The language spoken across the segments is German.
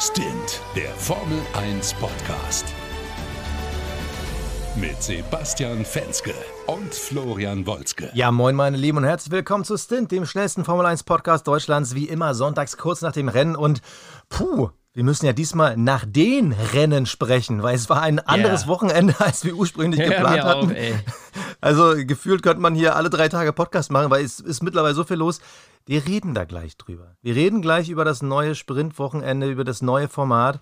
Stint, der Formel 1 Podcast. Mit Sebastian Fenske und Florian Wolzke. Ja, moin meine Lieben und herzlich willkommen zu Stint, dem schnellsten Formel 1 Podcast Deutschlands, wie immer sonntags kurz nach dem Rennen und puh, wir müssen ja diesmal nach den Rennen sprechen, weil es war ein anderes yeah. Wochenende, als wir ursprünglich ja, geplant hatten. Auch, also gefühlt könnte man hier alle drei Tage Podcast machen, weil es ist mittlerweile so viel los. Wir reden da gleich drüber. Wir reden gleich über das neue Sprintwochenende, über das neue Format.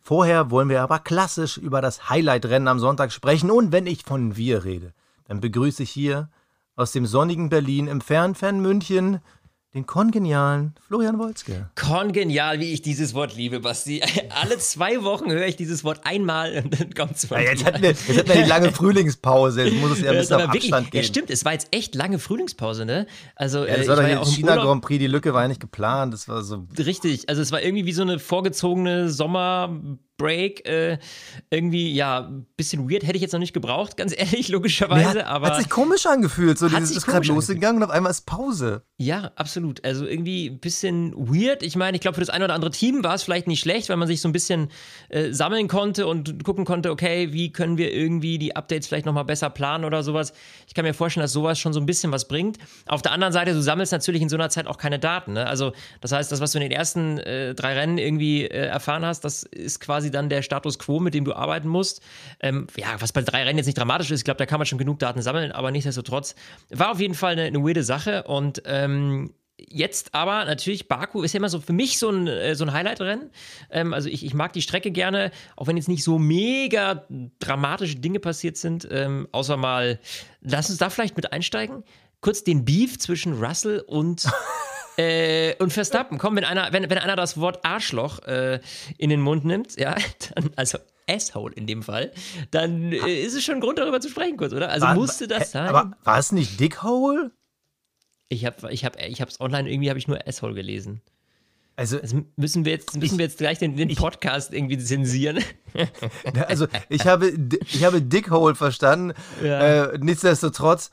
Vorher wollen wir aber klassisch über das Highlight-Rennen am Sonntag sprechen. Und wenn ich von wir rede, dann begrüße ich hier aus dem sonnigen Berlin im Fernfan München den kongenialen Florian Wolzke. Kongenial, wie ich dieses Wort liebe, Basti. Alle zwei Wochen höre ich dieses Wort einmal und dann kommt es ja, jetzt, hatten wir, jetzt hatten wir die lange Frühlingspause, jetzt muss es ja ein bisschen auf wirklich, Abstand gehen. Ja, stimmt, es war jetzt echt lange Frühlingspause, ne? Also, ja, das äh, war doch ja China Grand Prix, die Lücke war ja nicht geplant, das war so... Richtig, also es war irgendwie wie so eine vorgezogene Sommer- Break äh, irgendwie, ja, ein bisschen weird hätte ich jetzt noch nicht gebraucht, ganz ehrlich, logischerweise. Ja, aber hat sich komisch angefühlt, so dieses ist gerade losgegangen und auf einmal ist Pause. Ja, absolut. Also irgendwie ein bisschen weird. Ich meine, ich glaube, für das eine oder andere Team war es vielleicht nicht schlecht, weil man sich so ein bisschen äh, sammeln konnte und gucken konnte, okay, wie können wir irgendwie die Updates vielleicht nochmal besser planen oder sowas. Ich kann mir vorstellen, dass sowas schon so ein bisschen was bringt. Auf der anderen Seite, du sammelst natürlich in so einer Zeit auch keine Daten. Ne? Also, das heißt, das, was du in den ersten äh, drei Rennen irgendwie äh, erfahren hast, das ist quasi quasi dann der Status quo, mit dem du arbeiten musst. Ähm, ja, was bei drei Rennen jetzt nicht dramatisch ist, ich glaube, da kann man schon genug Daten sammeln, aber nichtsdestotrotz war auf jeden Fall eine, eine weirde Sache und ähm, Jetzt aber natürlich, Baku ist ja immer so für mich so ein, äh, so ein Highlight-Rennen. Ähm, also ich, ich mag die Strecke gerne, auch wenn jetzt nicht so mega dramatische Dinge passiert sind. Ähm, außer mal, lass uns da vielleicht mit einsteigen. Kurz den Beef zwischen Russell und Äh, und Verstappen, komm, wenn einer, wenn, wenn einer das Wort Arschloch äh, in den Mund nimmt, ja, dann, also Asshole in dem Fall, dann äh, ist es schon ein Grund, darüber zu sprechen, kurz, oder? Also war, musste das sein. Aber war es nicht Dickhole? Ich habe ich hab, ich hab's online, irgendwie habe ich nur Asshole gelesen. Also, also, müssen wir jetzt, müssen ich, wir jetzt gleich den, den Podcast ich, irgendwie zensieren. Also ich habe, ich habe Dickhole verstanden. Ja. Äh, nichtsdestotrotz,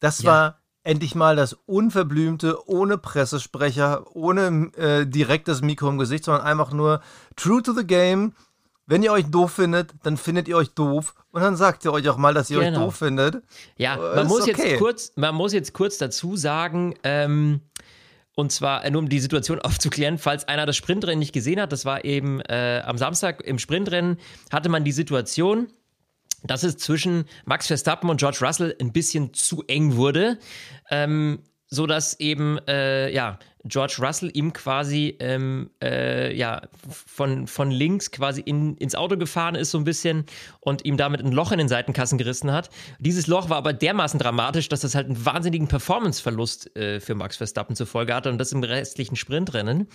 das ja. war endlich mal das Unverblümte, ohne Pressesprecher, ohne äh, direktes Mikro im Gesicht, sondern einfach nur true to the game. Wenn ihr euch doof findet, dann findet ihr euch doof und dann sagt ihr euch auch mal, dass ihr genau. euch doof findet. Ja, äh, man muss, okay. jetzt kurz, man muss jetzt kurz dazu sagen, ähm, und zwar äh, nur um die Situation aufzuklären, falls einer das Sprintrennen nicht gesehen hat, das war eben äh, am Samstag im Sprintrennen, hatte man die Situation, dass es zwischen Max Verstappen und George Russell ein bisschen zu eng wurde, ähm, so dass eben äh, ja George Russell ihm quasi ähm, äh, ja von, von links quasi in, ins Auto gefahren ist so ein bisschen und ihm damit ein Loch in den Seitenkassen gerissen hat. Dieses Loch war aber dermaßen dramatisch, dass das halt einen wahnsinnigen Performanceverlust äh, für Max Verstappen zur Folge hatte und das im restlichen Sprintrennen.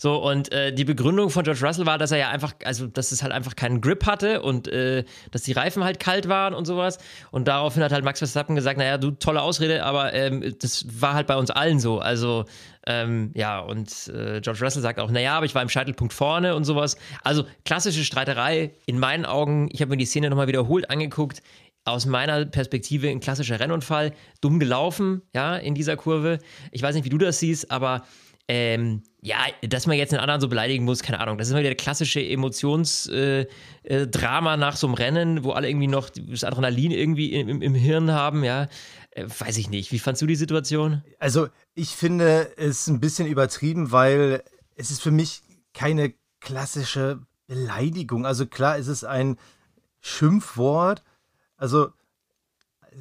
So, und äh, die Begründung von George Russell war, dass er ja einfach, also dass es halt einfach keinen Grip hatte und äh, dass die Reifen halt kalt waren und sowas. Und daraufhin hat halt Max Verstappen gesagt, naja, du tolle Ausrede, aber ähm, das war halt bei uns allen so. Also ähm, ja, und äh, George Russell sagt auch, naja, aber ich war im Scheitelpunkt vorne und sowas. Also klassische Streiterei in meinen Augen. Ich habe mir die Szene nochmal wiederholt angeguckt aus meiner Perspektive ein klassischer Rennunfall, dumm gelaufen, ja, in dieser Kurve. Ich weiß nicht, wie du das siehst, aber ähm, ja, dass man jetzt einen anderen so beleidigen muss, keine Ahnung. Das ist immer wieder der klassische Emotionsdrama äh, äh, nach so einem Rennen, wo alle irgendwie noch das Adrenalin irgendwie im, im Hirn haben, ja. Äh, weiß ich nicht. Wie fandst du die Situation? Also, ich finde es ein bisschen übertrieben, weil es ist für mich keine klassische Beleidigung. Also klar, ist es ein Schimpfwort. Also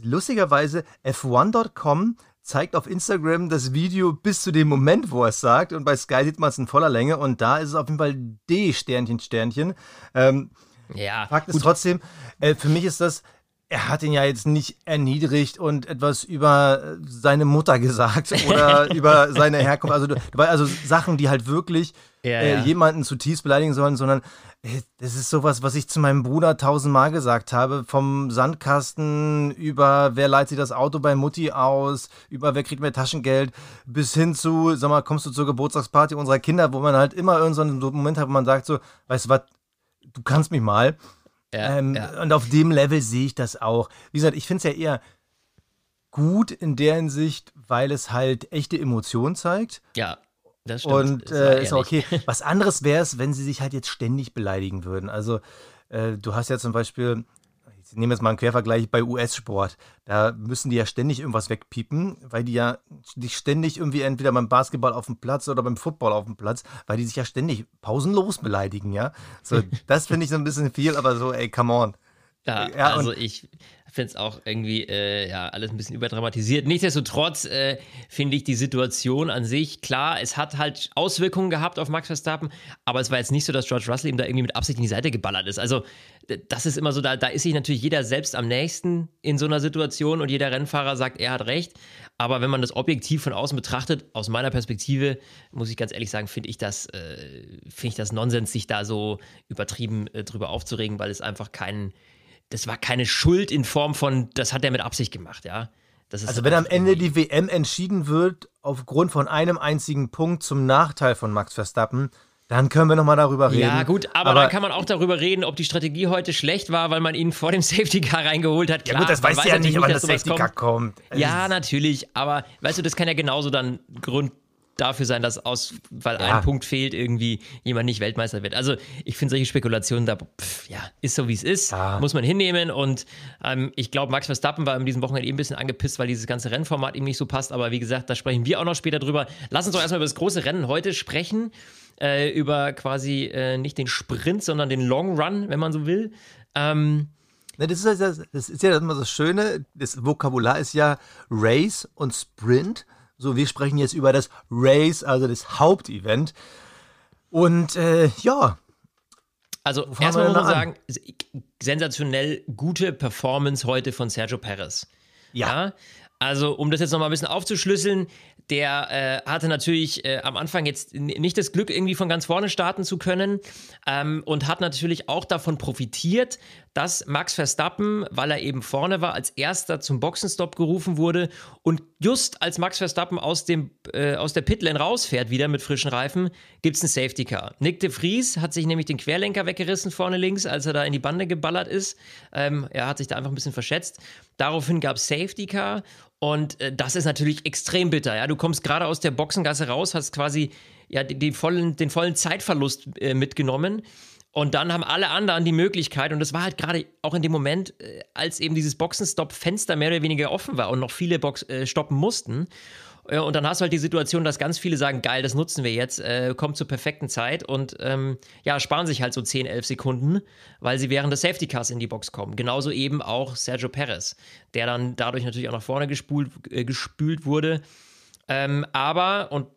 lustigerweise F1.com zeigt auf Instagram das Video bis zu dem Moment, wo er es sagt. Und bei Sky sieht man es in voller Länge. Und da ist es auf jeden Fall D Sternchen Sternchen. Ähm, ja. Fakt ist trotzdem, äh, für mich ist das, er hat ihn ja jetzt nicht erniedrigt und etwas über seine Mutter gesagt oder über seine Herkunft. Also, also Sachen, die halt wirklich ja, äh, ja. jemanden zutiefst beleidigen sollen, sondern äh, das ist sowas, was ich zu meinem Bruder tausendmal gesagt habe. Vom Sandkasten über wer leiht sich das Auto bei Mutti aus, über wer kriegt mehr Taschengeld, bis hin zu, sag mal, kommst du zur Geburtstagsparty unserer Kinder, wo man halt immer irgendeinen so Moment hat, wo man sagt so, weißt du was, du kannst mich mal. Ja, ähm, ja. Und auf dem Level sehe ich das auch. Wie gesagt, ich finde es ja eher gut in der Hinsicht, weil es halt echte Emotionen zeigt. Ja. Das stimmt. Und äh, ist okay. Was anderes wäre es, wenn sie sich halt jetzt ständig beleidigen würden. Also, äh, du hast ja zum Beispiel, ich nehme jetzt mal einen Quervergleich bei US-Sport. Da müssen die ja ständig irgendwas wegpiepen, weil die ja sich ständig irgendwie entweder beim Basketball auf dem Platz oder beim Football auf dem Platz, weil die sich ja ständig pausenlos beleidigen, ja. So, das finde ich so ein bisschen viel, aber so, ey, come on. Ja, ja also ich finde es auch irgendwie äh, ja, alles ein bisschen überdramatisiert. Nichtsdestotrotz äh, finde ich die Situation an sich, klar, es hat halt Auswirkungen gehabt auf Max Verstappen, aber es war jetzt nicht so, dass George Russell ihm da irgendwie mit Absicht in die Seite geballert ist. Also das ist immer so, da, da ist sich natürlich jeder selbst am nächsten in so einer Situation und jeder Rennfahrer sagt, er hat recht. Aber wenn man das objektiv von außen betrachtet, aus meiner Perspektive, muss ich ganz ehrlich sagen, finde ich das, äh, finde ich das Nonsens, sich da so übertrieben äh, drüber aufzuregen, weil es einfach keinen das war keine Schuld in Form von, das hat er mit Absicht gemacht, ja. also wenn am Ende die WM entschieden wird aufgrund von einem einzigen Punkt zum Nachteil von Max Verstappen, dann können wir nochmal darüber reden. Ja, gut, aber, aber, dann kann man auch darüber reden, ob die Strategie heute schlecht war, weil man ihn vor dem Safety Car reingeholt hat. Klar, ja, gut, das weiß ja nicht, wann das Safety Car kommt. kommt. Ja, natürlich, aber weißt du, das kann ja genauso dann Grund dafür sein, dass aus, weil ja. ein Punkt fehlt, irgendwie jemand nicht Weltmeister wird. Also ich finde solche Spekulationen da, pff, ja, ist so wie es ist, ja. muss man hinnehmen. Und ähm, ich glaube, Max Verstappen war in diesem Wochenende eben ein bisschen angepisst, weil dieses ganze Rennformat ihm nicht so passt. Aber wie gesagt, da sprechen wir auch noch später drüber. Lass uns doch erstmal über das große Rennen heute sprechen. Äh, über quasi äh, nicht den Sprint, sondern den Long Run, wenn man so will. Ähm, das ist, das ist ja immer das Schöne, das Vokabular ist ja Race und Sprint. So, wir sprechen jetzt über das Race, also das Hauptevent. Und äh, ja. Also erstmal muss man sagen, sensationell gute Performance heute von Sergio Perez. Ja. ja. Also, um das jetzt nochmal ein bisschen aufzuschlüsseln, der äh, hatte natürlich äh, am Anfang jetzt nicht das Glück, irgendwie von ganz vorne starten zu können ähm, und hat natürlich auch davon profitiert, dass Max Verstappen, weil er eben vorne war, als erster zum Boxenstopp gerufen wurde und just als Max Verstappen aus, dem, äh, aus der Pitlane rausfährt, wieder mit frischen Reifen, gibt es ein Safety Car. Nick de Vries hat sich nämlich den Querlenker weggerissen vorne links, als er da in die Bande geballert ist. Ähm, er hat sich da einfach ein bisschen verschätzt. Daraufhin gab es Safety Car und äh, das ist natürlich extrem bitter. Ja? Du kommst gerade aus der Boxengasse raus, hast quasi ja, die vollen, den vollen Zeitverlust äh, mitgenommen. Und dann haben alle anderen die Möglichkeit, und das war halt gerade auch in dem Moment, äh, als eben dieses Boxenstopp-Fenster mehr oder weniger offen war und noch viele Box äh, stoppen mussten. Und dann hast du halt die Situation, dass ganz viele sagen, geil, das nutzen wir jetzt, äh, kommt zur perfekten Zeit und ähm, ja, sparen sich halt so 10, 11 Sekunden, weil sie während des Safety Cars in die Box kommen. Genauso eben auch Sergio Perez, der dann dadurch natürlich auch nach vorne gespult, äh, gespült wurde. Ähm, aber, und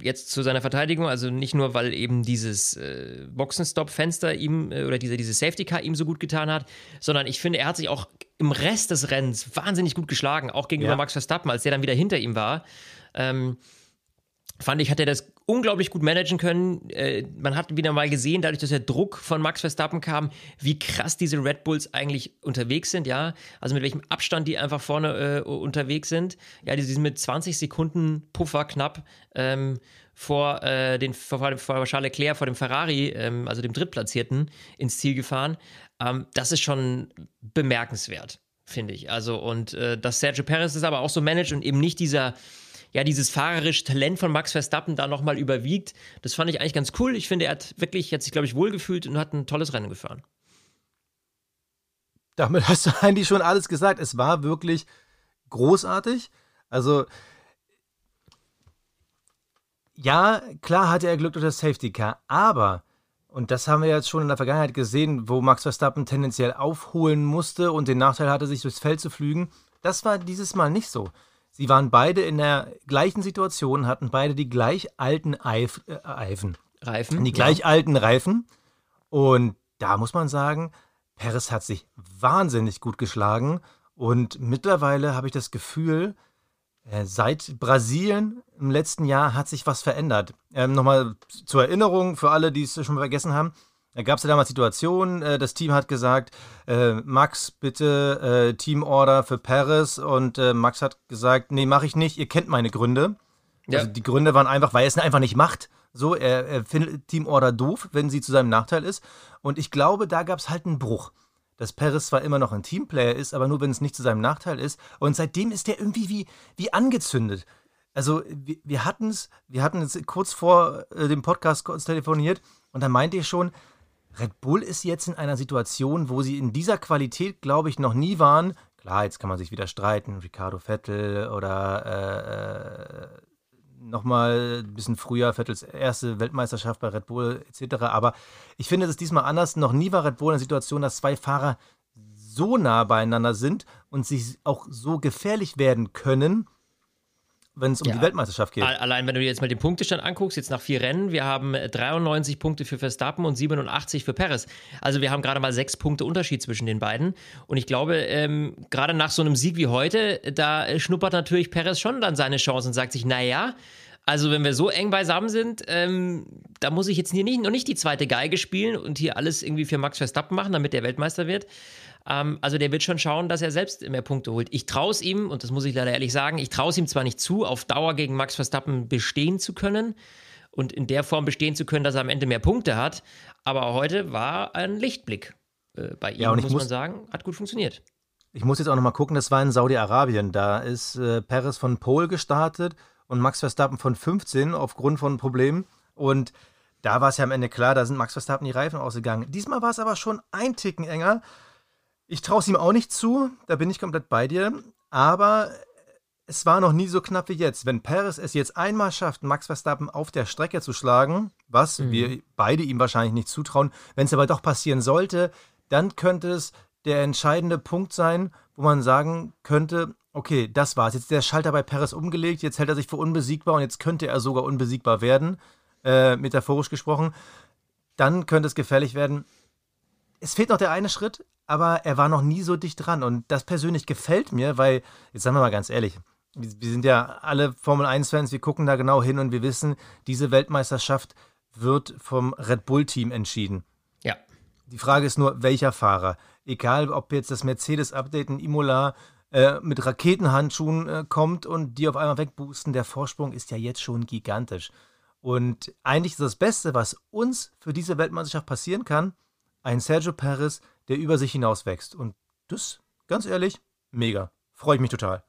jetzt zu seiner Verteidigung, also nicht nur, weil eben dieses äh, Boxenstopp-Fenster ihm äh, oder diese, diese Safety Car ihm so gut getan hat, sondern ich finde, er hat sich auch im Rest des Rennens wahnsinnig gut geschlagen, auch gegenüber ja. Max Verstappen, als der dann wieder hinter ihm war. Ähm, fand ich, hat er das unglaublich gut managen können. Äh, man hat wieder mal gesehen, dadurch, dass der Druck von Max Verstappen kam, wie krass diese Red Bulls eigentlich unterwegs sind, ja. Also mit welchem Abstand die einfach vorne äh, unterwegs sind. Ja, die sind mit 20 Sekunden Puffer knapp ähm, vor, äh, den, vor, vor Charles Leclerc, vor dem Ferrari, ähm, also dem Drittplatzierten, ins Ziel gefahren. Ähm, das ist schon bemerkenswert, finde ich. Also, und äh, dass Sergio Perez ist aber auch so managt und eben nicht dieser ja, dieses fahrerische Talent von Max Verstappen da nochmal überwiegt. Das fand ich eigentlich ganz cool. Ich finde, er hat wirklich, hat sich, glaube ich, wohlgefühlt und hat ein tolles Rennen gefahren. Damit hast du eigentlich schon alles gesagt. Es war wirklich großartig. Also, ja, klar hatte er Glück durch das Safety Car, aber, und das haben wir jetzt schon in der Vergangenheit gesehen, wo Max Verstappen tendenziell aufholen musste und den Nachteil hatte, sich durchs Feld zu flügen, das war dieses Mal nicht so. Sie waren beide in der gleichen Situation, hatten beide die gleich alten Eif, äh, Eifen. Reifen. Die gleich ja. alten Reifen. Und da muss man sagen, Perez hat sich wahnsinnig gut geschlagen. Und mittlerweile habe ich das Gefühl, äh, seit Brasilien im letzten Jahr hat sich was verändert. Ähm, Nochmal zur Erinnerung für alle, die es schon vergessen haben. Da gab es ja damals Situationen, äh, das Team hat gesagt, äh, Max, bitte äh, Teamorder für Paris und äh, Max hat gesagt, nee, mache ich nicht, ihr kennt meine Gründe. Ja. Also die Gründe waren einfach, weil er es einfach nicht macht. So, er, er findet Teamorder doof, wenn sie zu seinem Nachteil ist. Und ich glaube, da gab es halt einen Bruch. Dass Paris zwar immer noch ein Teamplayer ist, aber nur wenn es nicht zu seinem Nachteil ist. Und seitdem ist der irgendwie wie, wie angezündet Also wir, wir hatten es, wir hatten es kurz vor äh, dem Podcast kurz telefoniert und da meinte ich schon, Red Bull ist jetzt in einer Situation, wo sie in dieser Qualität, glaube ich, noch nie waren. Klar, jetzt kann man sich wieder streiten, Ricardo Vettel oder äh, nochmal ein bisschen früher, Vettels erste Weltmeisterschaft bei Red Bull etc. Aber ich finde es diesmal anders. Noch nie war Red Bull in der Situation, dass zwei Fahrer so nah beieinander sind und sich auch so gefährlich werden können, wenn es um ja. die Weltmeisterschaft geht. Allein wenn du dir jetzt mal den Punktestand anguckst, jetzt nach vier Rennen, wir haben 93 Punkte für Verstappen und 87 für Perez. Also wir haben gerade mal sechs Punkte Unterschied zwischen den beiden. Und ich glaube, ähm, gerade nach so einem Sieg wie heute, da schnuppert natürlich Perez schon dann seine Chance und sagt sich, naja, also wenn wir so eng beisammen sind, ähm, da muss ich jetzt hier nicht, noch nicht die zweite Geige spielen und hier alles irgendwie für Max Verstappen machen, damit der Weltmeister wird. Ähm, also der wird schon schauen, dass er selbst mehr Punkte holt. Ich traue es ihm, und das muss ich leider ehrlich sagen, ich traue es ihm zwar nicht zu, auf Dauer gegen Max Verstappen bestehen zu können und in der Form bestehen zu können, dass er am Ende mehr Punkte hat, aber heute war ein Lichtblick äh, bei ihm, ja, muss, muss man sagen, hat gut funktioniert. Ich muss jetzt auch nochmal gucken, das war in Saudi-Arabien. Da ist äh, Perez von Pole gestartet und Max Verstappen von 15 aufgrund von Problemen. Und da war es ja am Ende klar, da sind Max Verstappen die Reifen ausgegangen. Diesmal war es aber schon ein Ticken enger. Ich traue es ihm auch nicht zu, da bin ich komplett bei dir. Aber es war noch nie so knapp wie jetzt. Wenn Perez es jetzt einmal schafft, Max Verstappen auf der Strecke zu schlagen, was mhm. wir beide ihm wahrscheinlich nicht zutrauen, wenn es aber doch passieren sollte, dann könnte es der entscheidende Punkt sein, wo man sagen könnte, okay, das war's. Jetzt ist der Schalter bei Perez umgelegt, jetzt hält er sich für unbesiegbar und jetzt könnte er sogar unbesiegbar werden, äh, metaphorisch gesprochen. Dann könnte es gefährlich werden. Es fehlt noch der eine Schritt, aber er war noch nie so dicht dran. Und das persönlich gefällt mir, weil, jetzt sagen wir mal ganz ehrlich, wir sind ja alle Formel 1-Fans, wir gucken da genau hin und wir wissen, diese Weltmeisterschaft wird vom Red Bull-Team entschieden. Ja. Die Frage ist nur, welcher Fahrer? Egal, ob jetzt das Mercedes-Update in Imola äh, mit Raketenhandschuhen äh, kommt und die auf einmal wegboosten, der Vorsprung ist ja jetzt schon gigantisch. Und eigentlich ist das Beste, was uns für diese Weltmeisterschaft passieren kann, ein Sergio Perez, der über sich hinaus wächst. Und das, ganz ehrlich, mega. Freue ich mich total.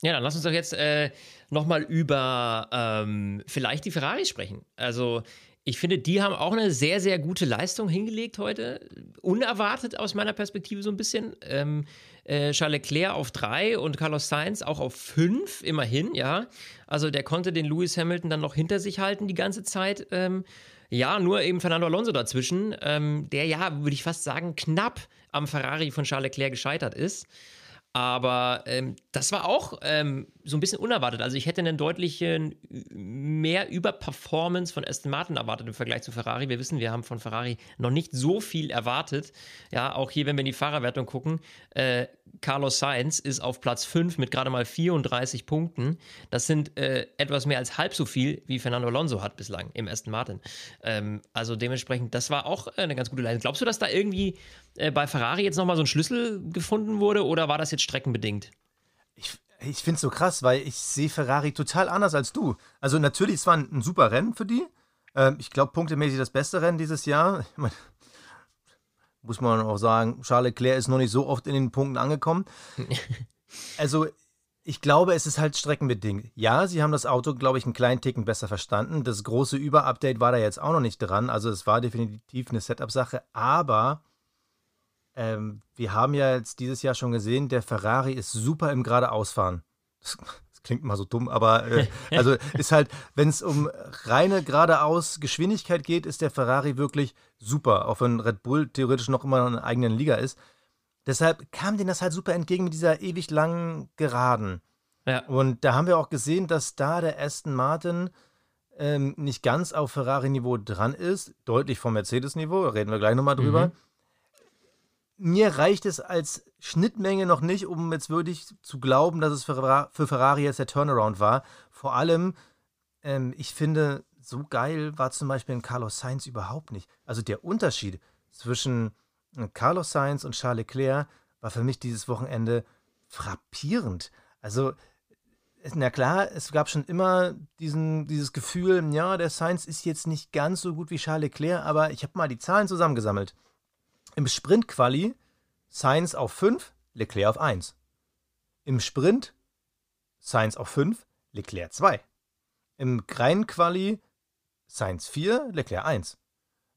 Ja, dann lass uns doch jetzt äh, nochmal über ähm, vielleicht die Ferraris sprechen. Also ich finde, die haben auch eine sehr, sehr gute Leistung hingelegt heute. Unerwartet aus meiner Perspektive so ein bisschen. Ähm, äh, Charles Leclerc auf drei und Carlos Sainz auch auf fünf, immerhin, ja. Also der konnte den Lewis Hamilton dann noch hinter sich halten die ganze Zeit. Ähm, ja, nur eben Fernando Alonso dazwischen, ähm, der ja, würde ich fast sagen, knapp am Ferrari von Charles Leclerc gescheitert ist. Aber ähm, das war auch ähm, so ein bisschen unerwartet. Also ich hätte einen deutlichen mehr Überperformance von Aston Martin erwartet im Vergleich zu Ferrari. Wir wissen, wir haben von Ferrari noch nicht so viel erwartet. Ja, auch hier, wenn wir in die Fahrerwertung gucken, äh, Carlos Sainz ist auf Platz 5 mit gerade mal 34 Punkten. Das sind äh, etwas mehr als halb so viel, wie Fernando Alonso hat bislang im Aston Martin. Ähm, also dementsprechend, das war auch eine ganz gute Leistung. Glaubst du, dass da irgendwie äh, bei Ferrari jetzt nochmal so ein Schlüssel gefunden wurde oder war das jetzt streckenbedingt? Ich, ich finde es so krass, weil ich sehe Ferrari total anders als du. Also natürlich, es war ein, ein super Rennen für die. Ähm, ich glaube, punktemäßig das beste Rennen dieses Jahr. Ich mein, muss man auch sagen, Charles Leclerc ist noch nicht so oft in den Punkten angekommen. also ich glaube, es ist halt streckenbedingt. Ja, sie haben das Auto, glaube ich, einen kleinen Ticken besser verstanden. Das große Überupdate war da jetzt auch noch nicht dran. Also es war definitiv eine Setup-Sache. Aber ähm, wir haben ja jetzt dieses Jahr schon gesehen, der Ferrari ist super im Geradeausfahren. Das, das klingt mal so dumm, aber äh, also ist halt, wenn es um reine geradeaus Geschwindigkeit geht, ist der Ferrari wirklich super, auch wenn Red Bull theoretisch noch immer in einer eigenen Liga ist. Deshalb kam denen das halt super entgegen mit dieser ewig langen Geraden. Ja. Und da haben wir auch gesehen, dass da der Aston Martin ähm, nicht ganz auf Ferrari-Niveau dran ist, deutlich vom Mercedes-Niveau, reden wir gleich nochmal drüber. Mhm mir reicht es als Schnittmenge noch nicht, um jetzt wirklich zu glauben, dass es für, Ferrari jetzt der Turnaround war. Vor allem, ähm, ich finde, so geil war zum Beispiel ein Carlos Sainz überhaupt nicht. Also der Unterschied zwischen äh, Carlos Sainz und Charles Leclerc war für mich dieses Wochenende frappierend. Also, na klar, es gab schon immer diesen, dieses Gefühl, ja, der Sainz ist jetzt nicht ganz so gut wie Charles Leclerc, aber ich habe mal die Zahlen zusammengesammelt. Im Sprint-Quali Sainz auf 5, Leclerc auf 1. Im Sprint Sainz auf 5, Leclerc 2. Im reinen Quali Sainz 4, Leclerc 1.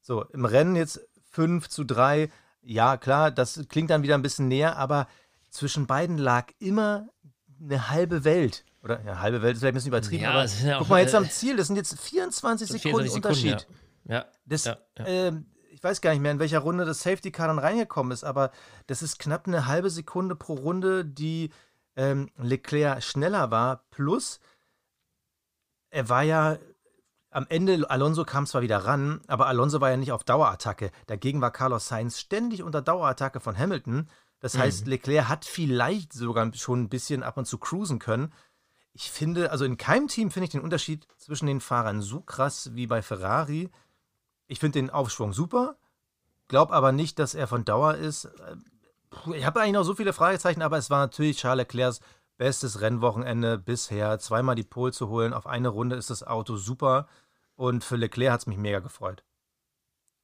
So, im Rennen jetzt 5 zu 3. Ja, klar, das klingt dann wieder ein bisschen näher, aber zwischen beiden lag immer eine halbe Welt. Oder ja, halbe Welt ist vielleicht ein bisschen übertrieben, ja, aber ja guck mal jetzt am Ziel, das sind jetzt 24 Sekunden, 24 Unterschied. Sekunden, ja. ja. Das, äh, ich weiß gar nicht mehr, in welcher Runde das Safety Car dann reingekommen ist, aber das ist knapp eine halbe Sekunde pro Runde, die ähm, Leclerc schneller war. Plus, er war ja am Ende, Alonso kam zwar wieder ran, aber Alonso war ja nicht auf Dauerattacke. Dagegen war Carlos Sainz ständig unter Dauerattacke von Hamilton. Das heißt, mhm. Leclerc hat vielleicht sogar schon ein bisschen ab und zu cruisen können. Ich finde, also in keinem Team finde ich den Unterschied zwischen den Fahrern so krass wie bei Ferrari. Ich finde den Aufschwung super, glaube aber nicht, dass er von Dauer ist. Ich habe eigentlich noch so viele Fragezeichen, aber es war natürlich Charles Leclercs bestes Rennwochenende bisher. Zweimal die Pole zu holen, auf eine Runde ist das Auto super. Und für Leclerc hat es mich mega gefreut.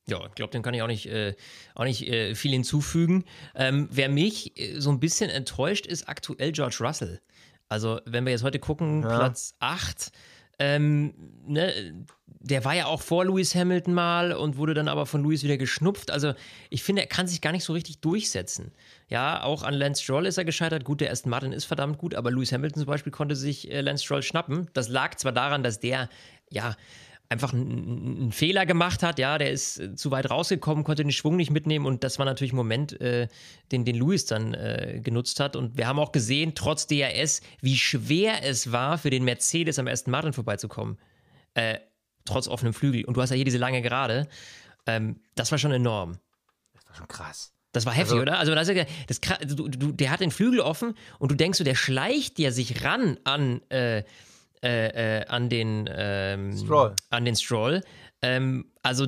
Ja, ich glaube, dem kann ich auch nicht, äh, auch nicht äh, viel hinzufügen. Ähm, wer mich äh, so ein bisschen enttäuscht, ist aktuell George Russell. Also, wenn wir jetzt heute gucken, ja. Platz 8, ähm, ne, der war ja auch vor Lewis Hamilton mal und wurde dann aber von Lewis wieder geschnupft. Also ich finde, er kann sich gar nicht so richtig durchsetzen. Ja, auch an Lance Stroll ist er gescheitert. Gut, der Aston Martin ist verdammt gut, aber Lewis Hamilton zum Beispiel konnte sich äh, Lance Stroll schnappen. Das lag zwar daran, dass der, ja, einfach einen Fehler gemacht hat, ja, der ist äh, zu weit rausgekommen, konnte den Schwung nicht mitnehmen und das war natürlich ein Moment, äh, den, den Lewis dann äh, genutzt hat. Und wir haben auch gesehen, trotz DRS, wie schwer es war, für den Mercedes am ersten Martin vorbeizukommen. Äh, trotz offenem Flügel. Und du hast ja hier diese lange Gerade. Ähm, das war schon enorm. Das war schon krass. Das war heftig, also, oder? Also, das, das, du, du, der hat den Flügel offen und du denkst so, der schleicht ja sich ran an äh, äh, äh, an den ähm, Stroll. An den Stroll. Ähm, also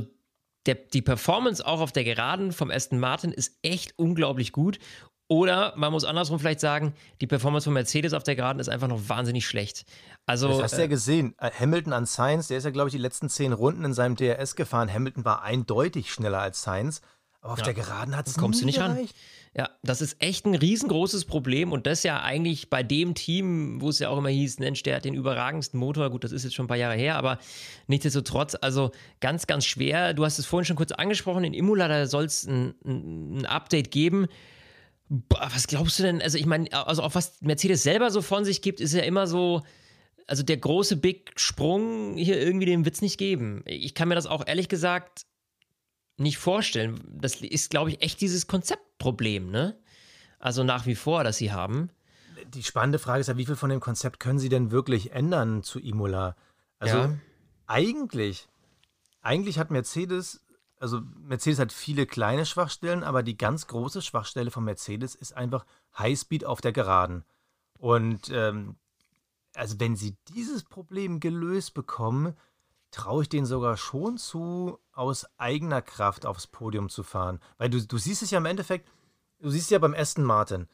der, die Performance auch auf der Geraden vom Aston Martin ist echt unglaublich gut. Oder man muss andersrum vielleicht sagen, die Performance von Mercedes auf der Geraden ist einfach noch wahnsinnig schlecht. Also, das hast du ja äh, gesehen. Äh, Hamilton an Sainz, der ist ja, glaube ich, die letzten zehn Runden in seinem DRS gefahren. Hamilton war eindeutig schneller als Sainz. Aber auf ja, der Geraden hat es Kommst du nicht gereicht. ran? Ja, das ist echt ein riesengroßes Problem und das ja eigentlich bei dem Team, wo es ja auch immer hieß, Mensch, der hat den überragendsten Motor. Gut, das ist jetzt schon ein paar Jahre her, aber nichtsdestotrotz, also ganz, ganz schwer. Du hast es vorhin schon kurz angesprochen, in Imola, da soll es ein, ein, Update geben. Was glaubst du denn? Also, ich meine, also auch was Mercedes selber so von sich gibt, ist ja immer so, also der große Big Sprung hier irgendwie, den es nicht geben. Ich kann mir das auch ehrlich gesagt nicht vorstellen. Das ist, glaube ich, echt dieses Konzeptproblem, ne? Also nach wie vor, das sie haben. Die spannende Frage ist ja, wie viel von dem Konzept können sie denn wirklich ändern zu Imola? Also ja. eigentlich, eigentlich hat Mercedes, also Mercedes hat viele kleine Schwachstellen, aber die ganz große Schwachstelle von Mercedes ist einfach Highspeed auf der Geraden. Und ähm, also wenn sie dieses Problem gelöst bekommen, traue ich denen sogar schon zu, aus eigener Kraft aufs Podium zu fahren. Weil du, du siehst es ja im Endeffekt, du siehst ja beim Aston Martin.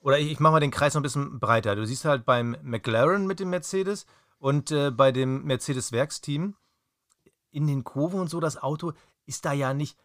Oder ich, ich mache mal den Kreis noch ein bisschen breiter. Du siehst halt beim McLaren mit dem Mercedes und äh, bei dem Mercedes-Werksteam in den Kurven und so, das Auto ist da ja nicht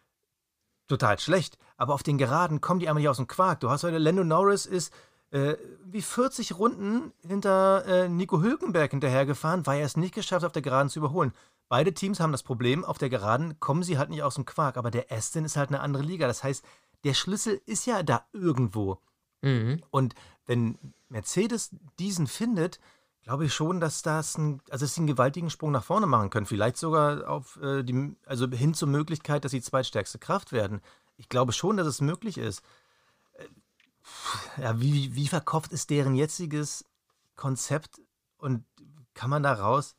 total schlecht. Aber auf den Geraden kommen die einmal nicht aus dem Quark. Du hast heute, Lando Norris ist äh, wie 40 Runden hinter äh, Nico Hülkenberg hinterhergefahren, weil er es nicht geschafft auf der Geraden zu überholen. Beide Teams haben das Problem, auf der Geraden kommen sie halt nicht aus dem Quark, aber der Aston ist halt eine andere Liga. Das heißt, der Schlüssel ist ja da irgendwo. Mhm. Und wenn Mercedes diesen findet, glaube ich schon, dass das ein, also dass sie einen gewaltigen Sprung nach vorne machen können. Vielleicht sogar auf äh, die, also hin zur Möglichkeit, dass sie zweitstärkste Kraft werden. Ich glaube schon, dass es möglich ist ja, wie, wie verkauft ist deren jetziges Konzept und kann man da raus?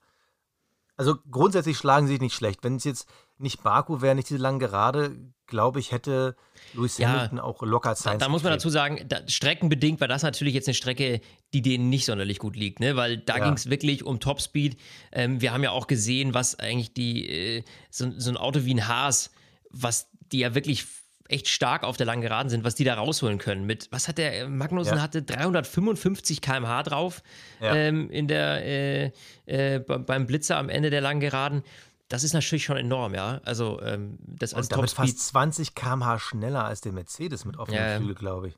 Also grundsätzlich schlagen sie sich nicht schlecht. Wenn es jetzt nicht Baku wäre, nicht diese lange Gerade, glaube ich, hätte Lewis ja, Hamilton auch locker Zeit. Da, da muss man dazu sagen, da, streckenbedingt war das natürlich jetzt eine Strecke, die denen nicht sonderlich gut liegt, ne? weil da ja. ging es wirklich um Topspeed. Ähm, wir haben ja auch gesehen, was eigentlich die, äh, so, so ein Auto wie ein Haas, was die ja wirklich echt stark auf der langen Geraden sind, was die da rausholen können. Mit, was hat der, Magnussen ja. hatte 355 km/h drauf ja. ähm, in der, äh, äh, beim Blitzer am Ende der langen Geraden. Das ist natürlich schon enorm, ja. Also, ähm, das als Und damit fast 20 km/h schneller als der Mercedes mit offenem ja. Flügel, glaube ich.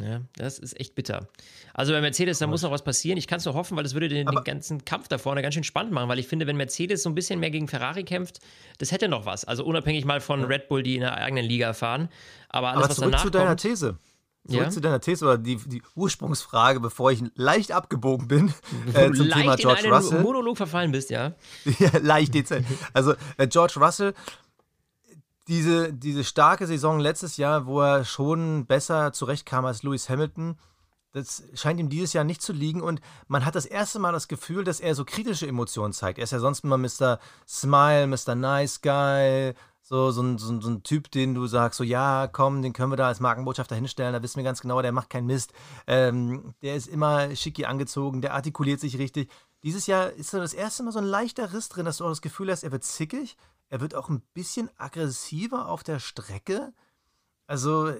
Ja, das ist echt bitter. Also bei Mercedes, da muss noch was passieren. Ich kann es nur hoffen, weil das würde den, den, ganzen Kampf da vorne ganz schön spannend machen, weil ich finde, wenn Mercedes so ein bisschen mehr gegen Ferrari kämpft, das hätte noch was. Also unabhängig mal von Red Bull, die in der eigenen Liga fahren. Aber alles, Aber was danach zu deiner kommt, These. Zurück Ja? zu deiner These oder die, die Ursprungsfrage, bevor ich leicht abgebogen bin äh, zum Thema leicht in George einen Russell. Monolog verfallen bist, ja. ja, leicht dezent. Also äh, George Russell, diese, diese starke Saison letztes Jahr, wo er schon besser zurechtkam als Lewis Hamilton, das scheint ihm dieses Jahr nicht zu liegen und man hat das erste Mal das Gefühl, dass er so kritische Emotionen zeigt. Er ist ja sonst immer Mr. Smile, Mr. Nice Guy, so, so, ein, so, so ein Typ, den du sagst, so ja, komm, den können wir da als Markenbotschafter hinstellen, da wissen wir ganz genau, der macht keinen Mist, ähm, der ist immer schicki angezogen, der artikuliert sich richtig. Dieses Jahr ist so das erste Mal so ein leichter Riss drin, dass du auch das Gefühl hast, er wird zickig, er wird auch ein bisschen aggressiver auf der Strecke. Also,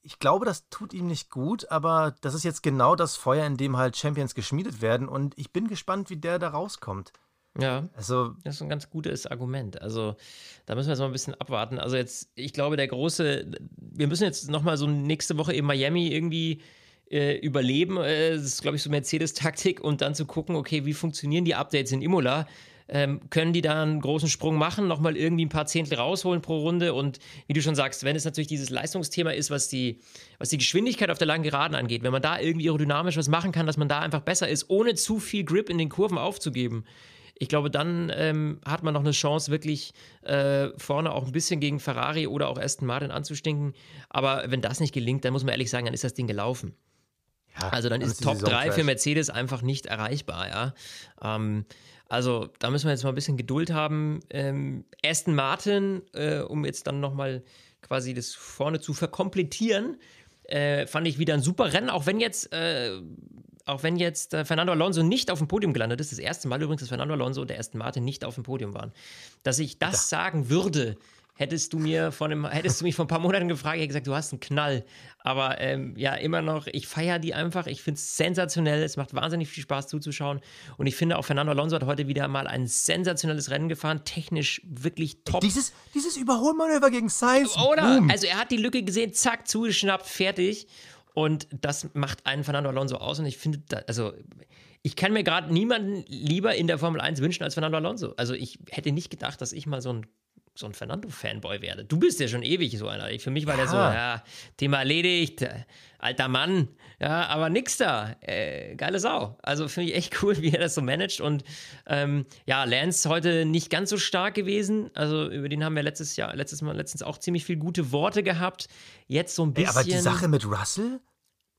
ich glaube, das tut ihm nicht gut, aber das ist jetzt genau das Feuer, in dem halt Champions geschmiedet werden und ich bin gespannt, wie der da rauskommt. Ja, Also, das ist ein ganz gutes Argument. Also, da müssen wir jetzt mal ein bisschen abwarten. Also, jetzt, ich glaube, der große, wir müssen jetzt nochmal so nächste Woche in Miami irgendwie äh, überleben. Äh, das ist, glaube ich, so Mercedes-Taktik und dann zu gucken, okay, wie funktionieren die Updates in Imola? Ähm, können die da einen großen Sprung machen, nochmal irgendwie ein paar Zehntel rausholen pro Runde? Und wie du schon sagst, wenn es natürlich dieses Leistungsthema ist, was die, was die Geschwindigkeit auf der langen Geraden angeht, wenn man da irgendwie aerodynamisch was machen kann, dass man da einfach besser ist, ohne zu viel Grip in den Kurven aufzugeben, ich glaube, dann ähm, hat man noch eine Chance, wirklich äh, vorne auch ein bisschen gegen Ferrari oder auch Aston Martin anzustinken. Aber wenn das nicht gelingt, dann muss man ehrlich sagen, dann ist das Ding gelaufen. ja, Also dann ist Top Saison 3 für. Mercedes einfach nicht erreichbar, ja. Ähm, also da müssen wir jetzt mal ein bisschen Geduld haben. Ähm, Aston Martin, äh, um jetzt dann nochmal quasi das vorne zu verkomplettieren, äh, fand ich wieder ein super Rennen, auch wenn jetzt, äh, auch wenn jetzt äh, Fernando Alonso nicht auf dem Podium gelandet ist. Das erste Mal übrigens, dass Fernando Alonso und der Aston Martin nicht auf dem Podium waren. Dass ich das sagen würde, hättest du mir von einem, hättest du mich vor ein paar Monaten gefragt, ich hätte gesagt, du hast einen Knall. Aber ähm, ja, immer noch, ich feiere die einfach. Ich finde es sensationell. Es macht wahnsinnig viel Spaß zuzuschauen. Und ich finde auch Fernando Alonso hat heute wieder mal ein sensationelles Rennen gefahren. Technisch wirklich top. Dieses, dieses Überholmanöver gegen Sainz. Oder? boom. Also er hat die Lücke gesehen, zack, zugeschnappt, fertig. Und das macht einen Fernando Alonso aus. Und ich finde, da, also ich kann mir gerade niemanden lieber in der Formel 1 wünschen als Fernando Alonso. Also ich hätte nicht gedacht, dass ich mal so ein so ein Fernando-Fanboy werde. Du bist ja schon ewig so einer. Für mich war der so, Ja. ja, Thema erledigt, äh, alter Mann, ja, aber nix da. Äh, geile Sau. Also finde ich echt cool, wie er das so managt. Und ähm, ja, Lance heute nicht ganz so stark gewesen. Also über den haben wir letztes Jahr, letztes Mal, letztens auch ziemlich viel gute Worte gehabt. Jetzt so ein Ey, bisschen. aber die Sache mit Russell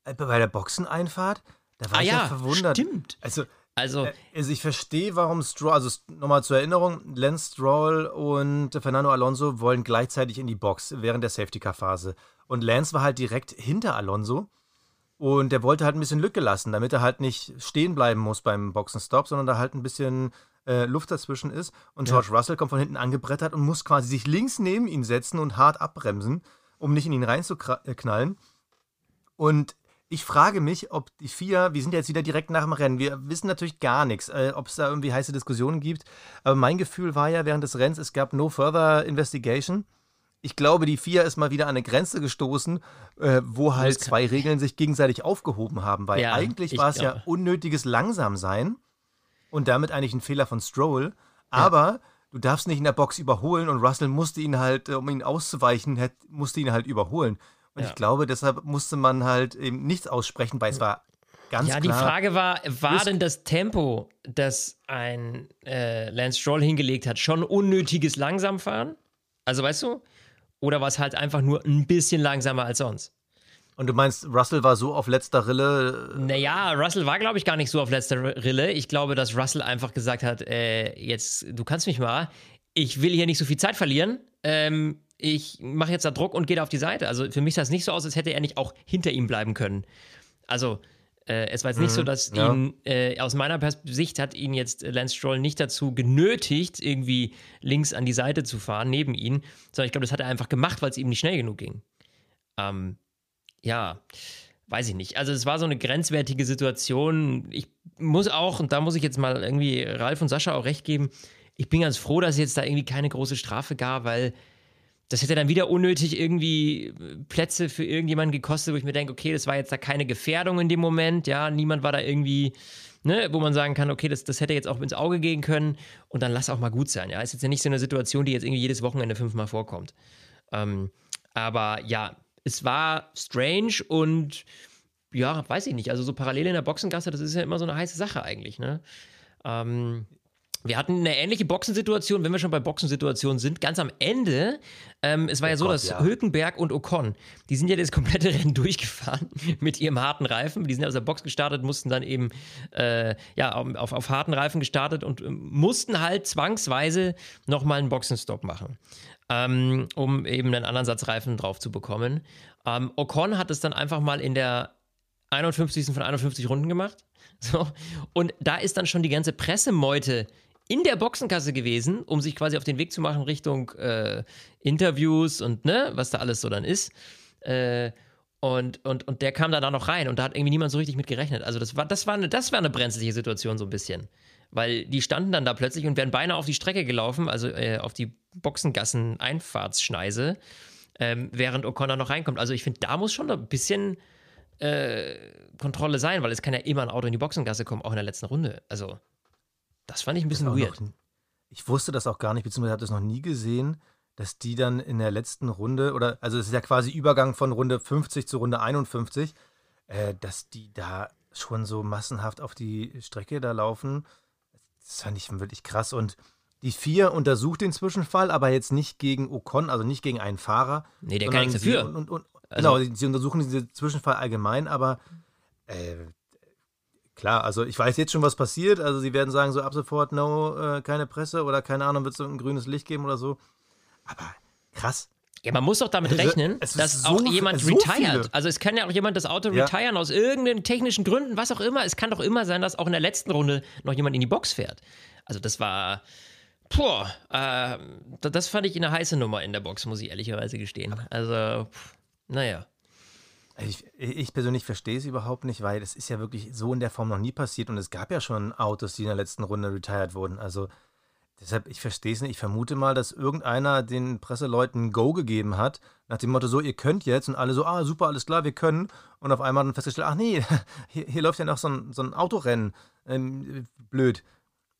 äh, bei der Boxeneinfahrt, da war Ah ich ja, ja, verwundert. stimmt. Also, also, äh, also ich verstehe, warum Stroll, also nochmal zur Erinnerung, Lance Stroll und Fernando Alonso wollen gleichzeitig in die Box während der Safety-Car-Phase. Und Lance war halt direkt hinter Alonso und der wollte halt ein bisschen Lücke lassen, damit er halt nicht stehen bleiben muss beim Boxenstopp, sondern da halt ein bisschen äh, Luft dazwischen ist. Und George Russell kommt von hinten angebrettert und muss quasi sich links neben ihn setzen und hart abbremsen, um nicht in ihn reinzuknallen. Und ich frage mich, ob die vier, wir sind ja jetzt wieder direkt nach dem Rennen, wir wissen natürlich gar nichts, äh, ob es da irgendwie heiße Diskussionen gibt. Aber mein Gefühl war ja während des Rennens, es gab no further investigation. Ich glaube, die vier ist mal wieder an eine Grenze gestoßen, äh, wo halt zwei Regeln sich gegenseitig aufgehoben haben, weil Ja, eigentlich ich war es ja unnötiges Langsamsein und damit eigentlich ein Fehler von Stroll. Aber du darfst nicht in der Box überholen und Russell musste ihn halt, äh, um ihn auszuweichen, musste ihn halt überholen. Und Ja. ich glaube, deshalb musste man halt eben nichts aussprechen, weil es war ganz ja, die klar. Frage war, war denn das Tempo, das ein äh, Lance Stroll hingelegt hat, schon unnötiges Langsamfahren? Also weißt du? Oder war es halt einfach nur ein bisschen langsamer als sonst? Und du meinst, Russell war so auf letzter Rille. Naja, Russell war, glaube ich, gar nicht so auf letzter Rille. Ich glaube, dass Russell einfach gesagt hat, äh, jetzt, du kannst mich mal, ich will hier nicht so viel Zeit verlieren. Ähm, ich mache jetzt da Druck und gehe da auf die Seite. Also für mich sah es nicht so aus, als hätte er nicht auch hinter ihm bleiben können. Also äh, es war jetzt nicht so, dass ja. ihn, äh, aus meiner Sicht hat ihn jetzt Lance Stroll nicht dazu genötigt, irgendwie links an die Seite zu fahren, neben ihn, sondern ich glaube, das hat er einfach gemacht, weil es ihm nicht schnell genug ging. Ähm, ja, weiß ich nicht. Also es war so eine grenzwertige Situation. Ich muss auch, und da muss ich jetzt mal irgendwie Ralf und Sascha auch recht geben, ich bin ganz froh, dass es jetzt da irgendwie keine große Strafe gab, weil das hätte dann wieder unnötig irgendwie äh, Plätze für irgendjemanden gekostet, wo ich mir denke, okay, das war jetzt da keine Gefährdung in dem Moment, ja, niemand war da irgendwie, ne, wo man sagen kann, okay, das, das hätte jetzt auch ins Auge gehen können und dann lass auch mal gut sein, ja. Ist jetzt ja nicht so eine Situation, die jetzt irgendwie jedes Wochenende fünfmal vorkommt. Ähm, aber ja, es war strange und ja, weiß ich nicht, also so parallel in der Boxengasse, das ist ja immer so eine heiße Sache eigentlich, ne. Ähm, wir hatten eine ähnliche Boxensituation, wenn wir schon bei Boxensituationen sind, ganz am Ende. Ähm, es war oh ja so, Gott, dass ja. Hülkenberg und Ocon, die sind ja das komplette Rennen durchgefahren mit ihrem harten Reifen. Die sind aus der Box gestartet, mussten dann eben äh, ja, auf, auf harten Reifen gestartet und äh, mussten halt zwangsweise nochmal einen Boxenstopp machen, ähm, um eben einen anderen Satz Reifen drauf zu bekommen. Ähm, Ocon hat es dann einfach mal in der 51. von 51 Runden gemacht. So. Und da ist dann schon die ganze Pressemeute in der Boxenkasse gewesen, um sich quasi auf den Weg zu machen Richtung äh, Interviews und ne, was da alles so dann ist. Äh, und, und, und der kam da noch rein und da hat irgendwie niemand so richtig mit gerechnet. Also das war, das war eine, das war eine brenzliche Situation so ein bisschen. Weil die standen dann da plötzlich und wären beinahe auf die Strecke gelaufen, also äh, auf die Boxengassen-Einfahrtsschneise, ähm, während O'Connor noch reinkommt. Also ich finde, da muss schon ein bisschen äh, Kontrolle sein, weil es kann ja immer ein Auto in die Boxengasse kommen, auch in der letzten Runde. Also das fand ich ein bisschen weird. Noch, ich wusste das auch gar nicht, beziehungsweise habe das noch nie gesehen, dass die dann in der letzten Runde, oder also es ist ja quasi Übergang von Runde 50 zu Runde 51, äh, dass die da schon so massenhaft auf die Strecke da laufen. Das fand ich wirklich krass. Und die vier untersucht den Zwischenfall, aber jetzt nicht gegen Ocon, also nicht gegen einen Fahrer. Nee, der kann nichts dafür. Und, und, und, also, genau, sie untersuchen diesen Zwischenfall allgemein, aber äh, Klar, also ich weiß jetzt schon, was passiert. Also sie werden sagen, so ab sofort, no, äh, keine Presse oder keine Ahnung, wird es ein grünes Licht geben oder so. Aber krass. Ja, man muss doch damit also, rechnen, dass so, auch jemand so retired. Viele. Also es kann ja auch jemand das Auto ja. retiren aus irgendeinen technischen Gründen, was auch immer. Es kann doch immer sein, dass auch in der letzten Runde noch jemand in die Box fährt. Also das war, boah, äh, das fand ich eine heiße Nummer in der Box, muss ich ehrlicherweise gestehen. Also, pff, naja. Ich, ich, persönlich verstehe es überhaupt nicht, weil es ist ja wirklich so in der Form noch nie passiert und es gab ja schon Autos, die in der letzten Runde retired wurden. Also deshalb, ich verstehe es nicht. Ich vermute mal, dass irgendeiner den Presseleuten Go gegeben hat, nach dem Motto, so, ihr könnt jetzt und alle so, ah, super, alles klar, wir können. Und auf einmal dann festgestellt, ach nee, hier, hier läuft ja noch so ein, so ein Autorennen. Ähm, blöd.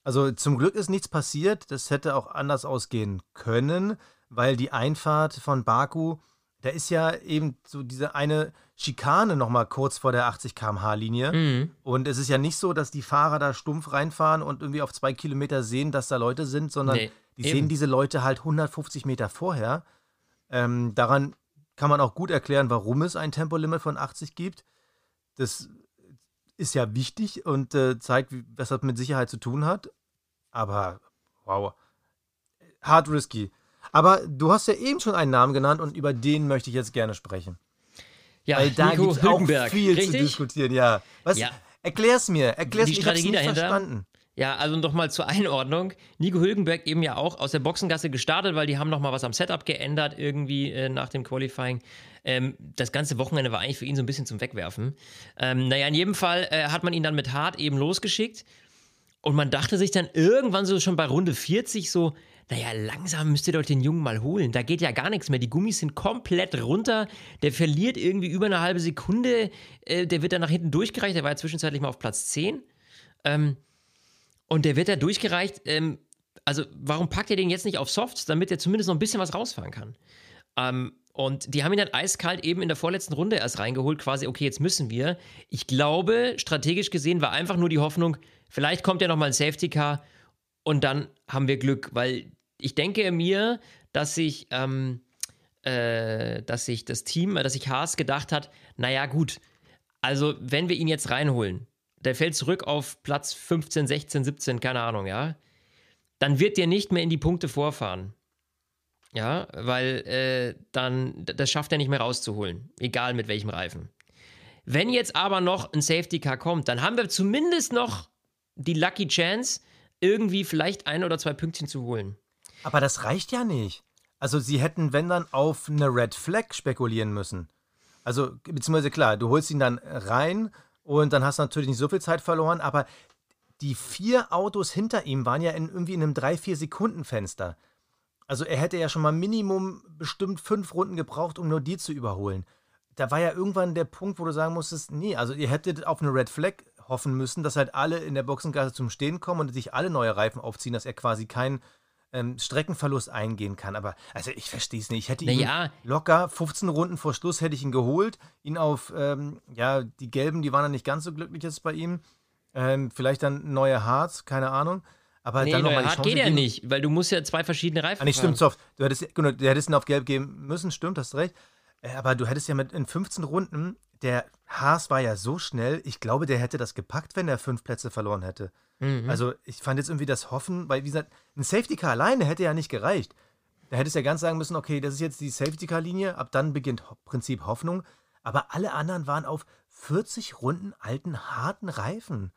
Also zum Glück ist nichts passiert. Das hätte auch anders ausgehen können, weil die Einfahrt von Baku da ist ja eben so diese eine Schikane nochmal kurz vor der 80 km/h Linie. Mhm. Und es ist ja nicht so, dass die Fahrer da stumpf reinfahren und irgendwie auf zwei Kilometer sehen, dass da Leute sind, sondern nee, die eben. sehen diese Leute halt 150 Meter vorher. Ähm, daran kann man auch gut erklären, warum es ein Tempolimit von 80 gibt. Das ist ja wichtig und äh, zeigt, was das mit Sicherheit zu tun hat. Aber wow, hard risky. Aber du hast ja eben schon einen Namen genannt und über den möchte ich jetzt gerne sprechen. Ja, Weil da gibt es auch viel Richtig? zu diskutieren. Ja. Was? Ja. Erklär's mir. Erklär's Die Strategie ich dahinter. Verstanden. Ja, also nochmal zur Einordnung. Nico Hülkenberg eben ja auch aus der Boxengasse gestartet, weil die haben nochmal was am Setup geändert irgendwie äh, nach dem Qualifying. Ähm, das ganze Wochenende war eigentlich für ihn so ein bisschen zum Wegwerfen. Ähm, naja, in jedem Fall äh, hat man ihn dann mit Hart eben losgeschickt. Und man dachte sich dann irgendwann so schon bei Runde 40 so, naja, langsam müsst ihr doch den Jungen mal holen. Da geht ja gar nichts mehr. Die Gummis sind komplett runter. Der verliert irgendwie über eine halbe Sekunde. Äh, der wird dann nach hinten durchgereicht. Der war ja zwischenzeitlich mal auf Platz 10. Ähm, und der wird da durchgereicht. Ähm, also, warum packt ihr den jetzt nicht auf Softs, damit er zumindest noch ein bisschen was rausfahren kann? Ähm, und die haben ihn dann eiskalt eben in der vorletzten Runde erst reingeholt, quasi, okay, jetzt müssen wir. Ich glaube, strategisch gesehen war einfach nur die Hoffnung, vielleicht kommt ja nochmal ein Safety Car und dann haben wir Glück, weil ich denke mir, dass sich, ähm, äh, dass sich das Team, dass sich Haas gedacht hat, naja gut, also wenn wir ihn jetzt reinholen, der fällt zurück auf Platz 15, 16, 17, keine Ahnung, ja, dann wird der nicht mehr in die Punkte vorfahren. Ja, weil äh, dann, das schafft er nicht mehr rauszuholen, egal mit welchem Reifen. Wenn jetzt aber noch ein Safety Car kommt, dann haben wir zumindest noch die Lucky Chance, irgendwie vielleicht ein oder zwei Pünktchen zu holen. Aber das reicht ja nicht. Also sie hätten, wenn dann, auf eine Red Flag spekulieren müssen. Also, beziehungsweise klar, du holst ihn dann rein und dann hast du natürlich nicht so viel Zeit verloren, aber die vier Autos hinter ihm waren ja in, irgendwie in einem 3-4 Sekunden Fenster. Also er hätte ja schon mal Minimum bestimmt fünf Runden gebraucht, um nur die zu überholen. Da war ja irgendwann der Punkt, wo du sagen musstest, nee, also ihr hättet auf eine Red Flag hoffen müssen, dass halt alle in der Boxengasse zum Stehen kommen und sich alle neue Reifen aufziehen, dass er quasi keinen ähm, Streckenverlust eingehen kann. Aber also ich verstehe es nicht. Ich hätte ihn naja. locker 15 Runden vor Schluss hätte ich ihn geholt, ihn auf ähm, ja die gelben, die waren dann nicht ganz so glücklich jetzt bei ihm. Ähm, vielleicht dann neue Harz, keine Ahnung. Aber nee, dann nochmal Hard geht ja nicht, weil du musst ja zwei verschiedene Reifen ah, nicht, stimmt, Soft. Du hättest, genau, du hättest ihn auf Gelb geben müssen, stimmt, hast recht. Äh, aber du hättest ja mit in 15 Runden, der Haas war ja so schnell, ich glaube, der hätte das gepackt, wenn er fünf Plätze verloren hätte. Mhm. Also ich fand jetzt irgendwie das Hoffen, weil wie gesagt, ein Safety Car alleine hätte ja nicht gereicht. Da hättest du ja ganz sagen müssen, okay, das ist jetzt die Safety Car Linie, ab dann beginnt Prinzip Hoffnung. Aber alle anderen waren auf 40 Runden alten, harten Reifen.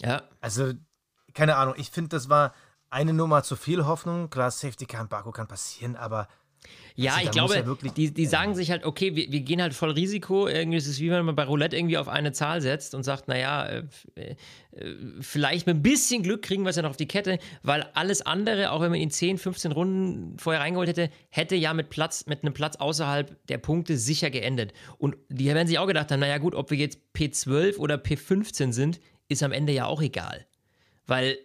Ja. Also, keine Ahnung, ich finde, das war eine Nummer zu viel Hoffnung. Klar, Safety Car in Baku kann passieren, aber ja, also, ich glaube, ja die, die sagen sich halt, okay, wir, wir, gehen halt voll Risiko. Irgendwie ist es wie wenn man bei Roulette irgendwie auf eine Zahl setzt und sagt, naja, äh, äh, vielleicht mit ein bisschen Glück kriegen wir es ja noch auf die Kette, weil alles andere, auch wenn man ihn 10, 15 Runden vorher reingeholt hätte, hätte ja mit Platz, mit einem Platz außerhalb der Punkte sicher geendet. Und die werden sich auch gedacht haben, naja gut, ob wir jetzt P12 oder P15 sind, ist am Ende ja auch egal. Weil,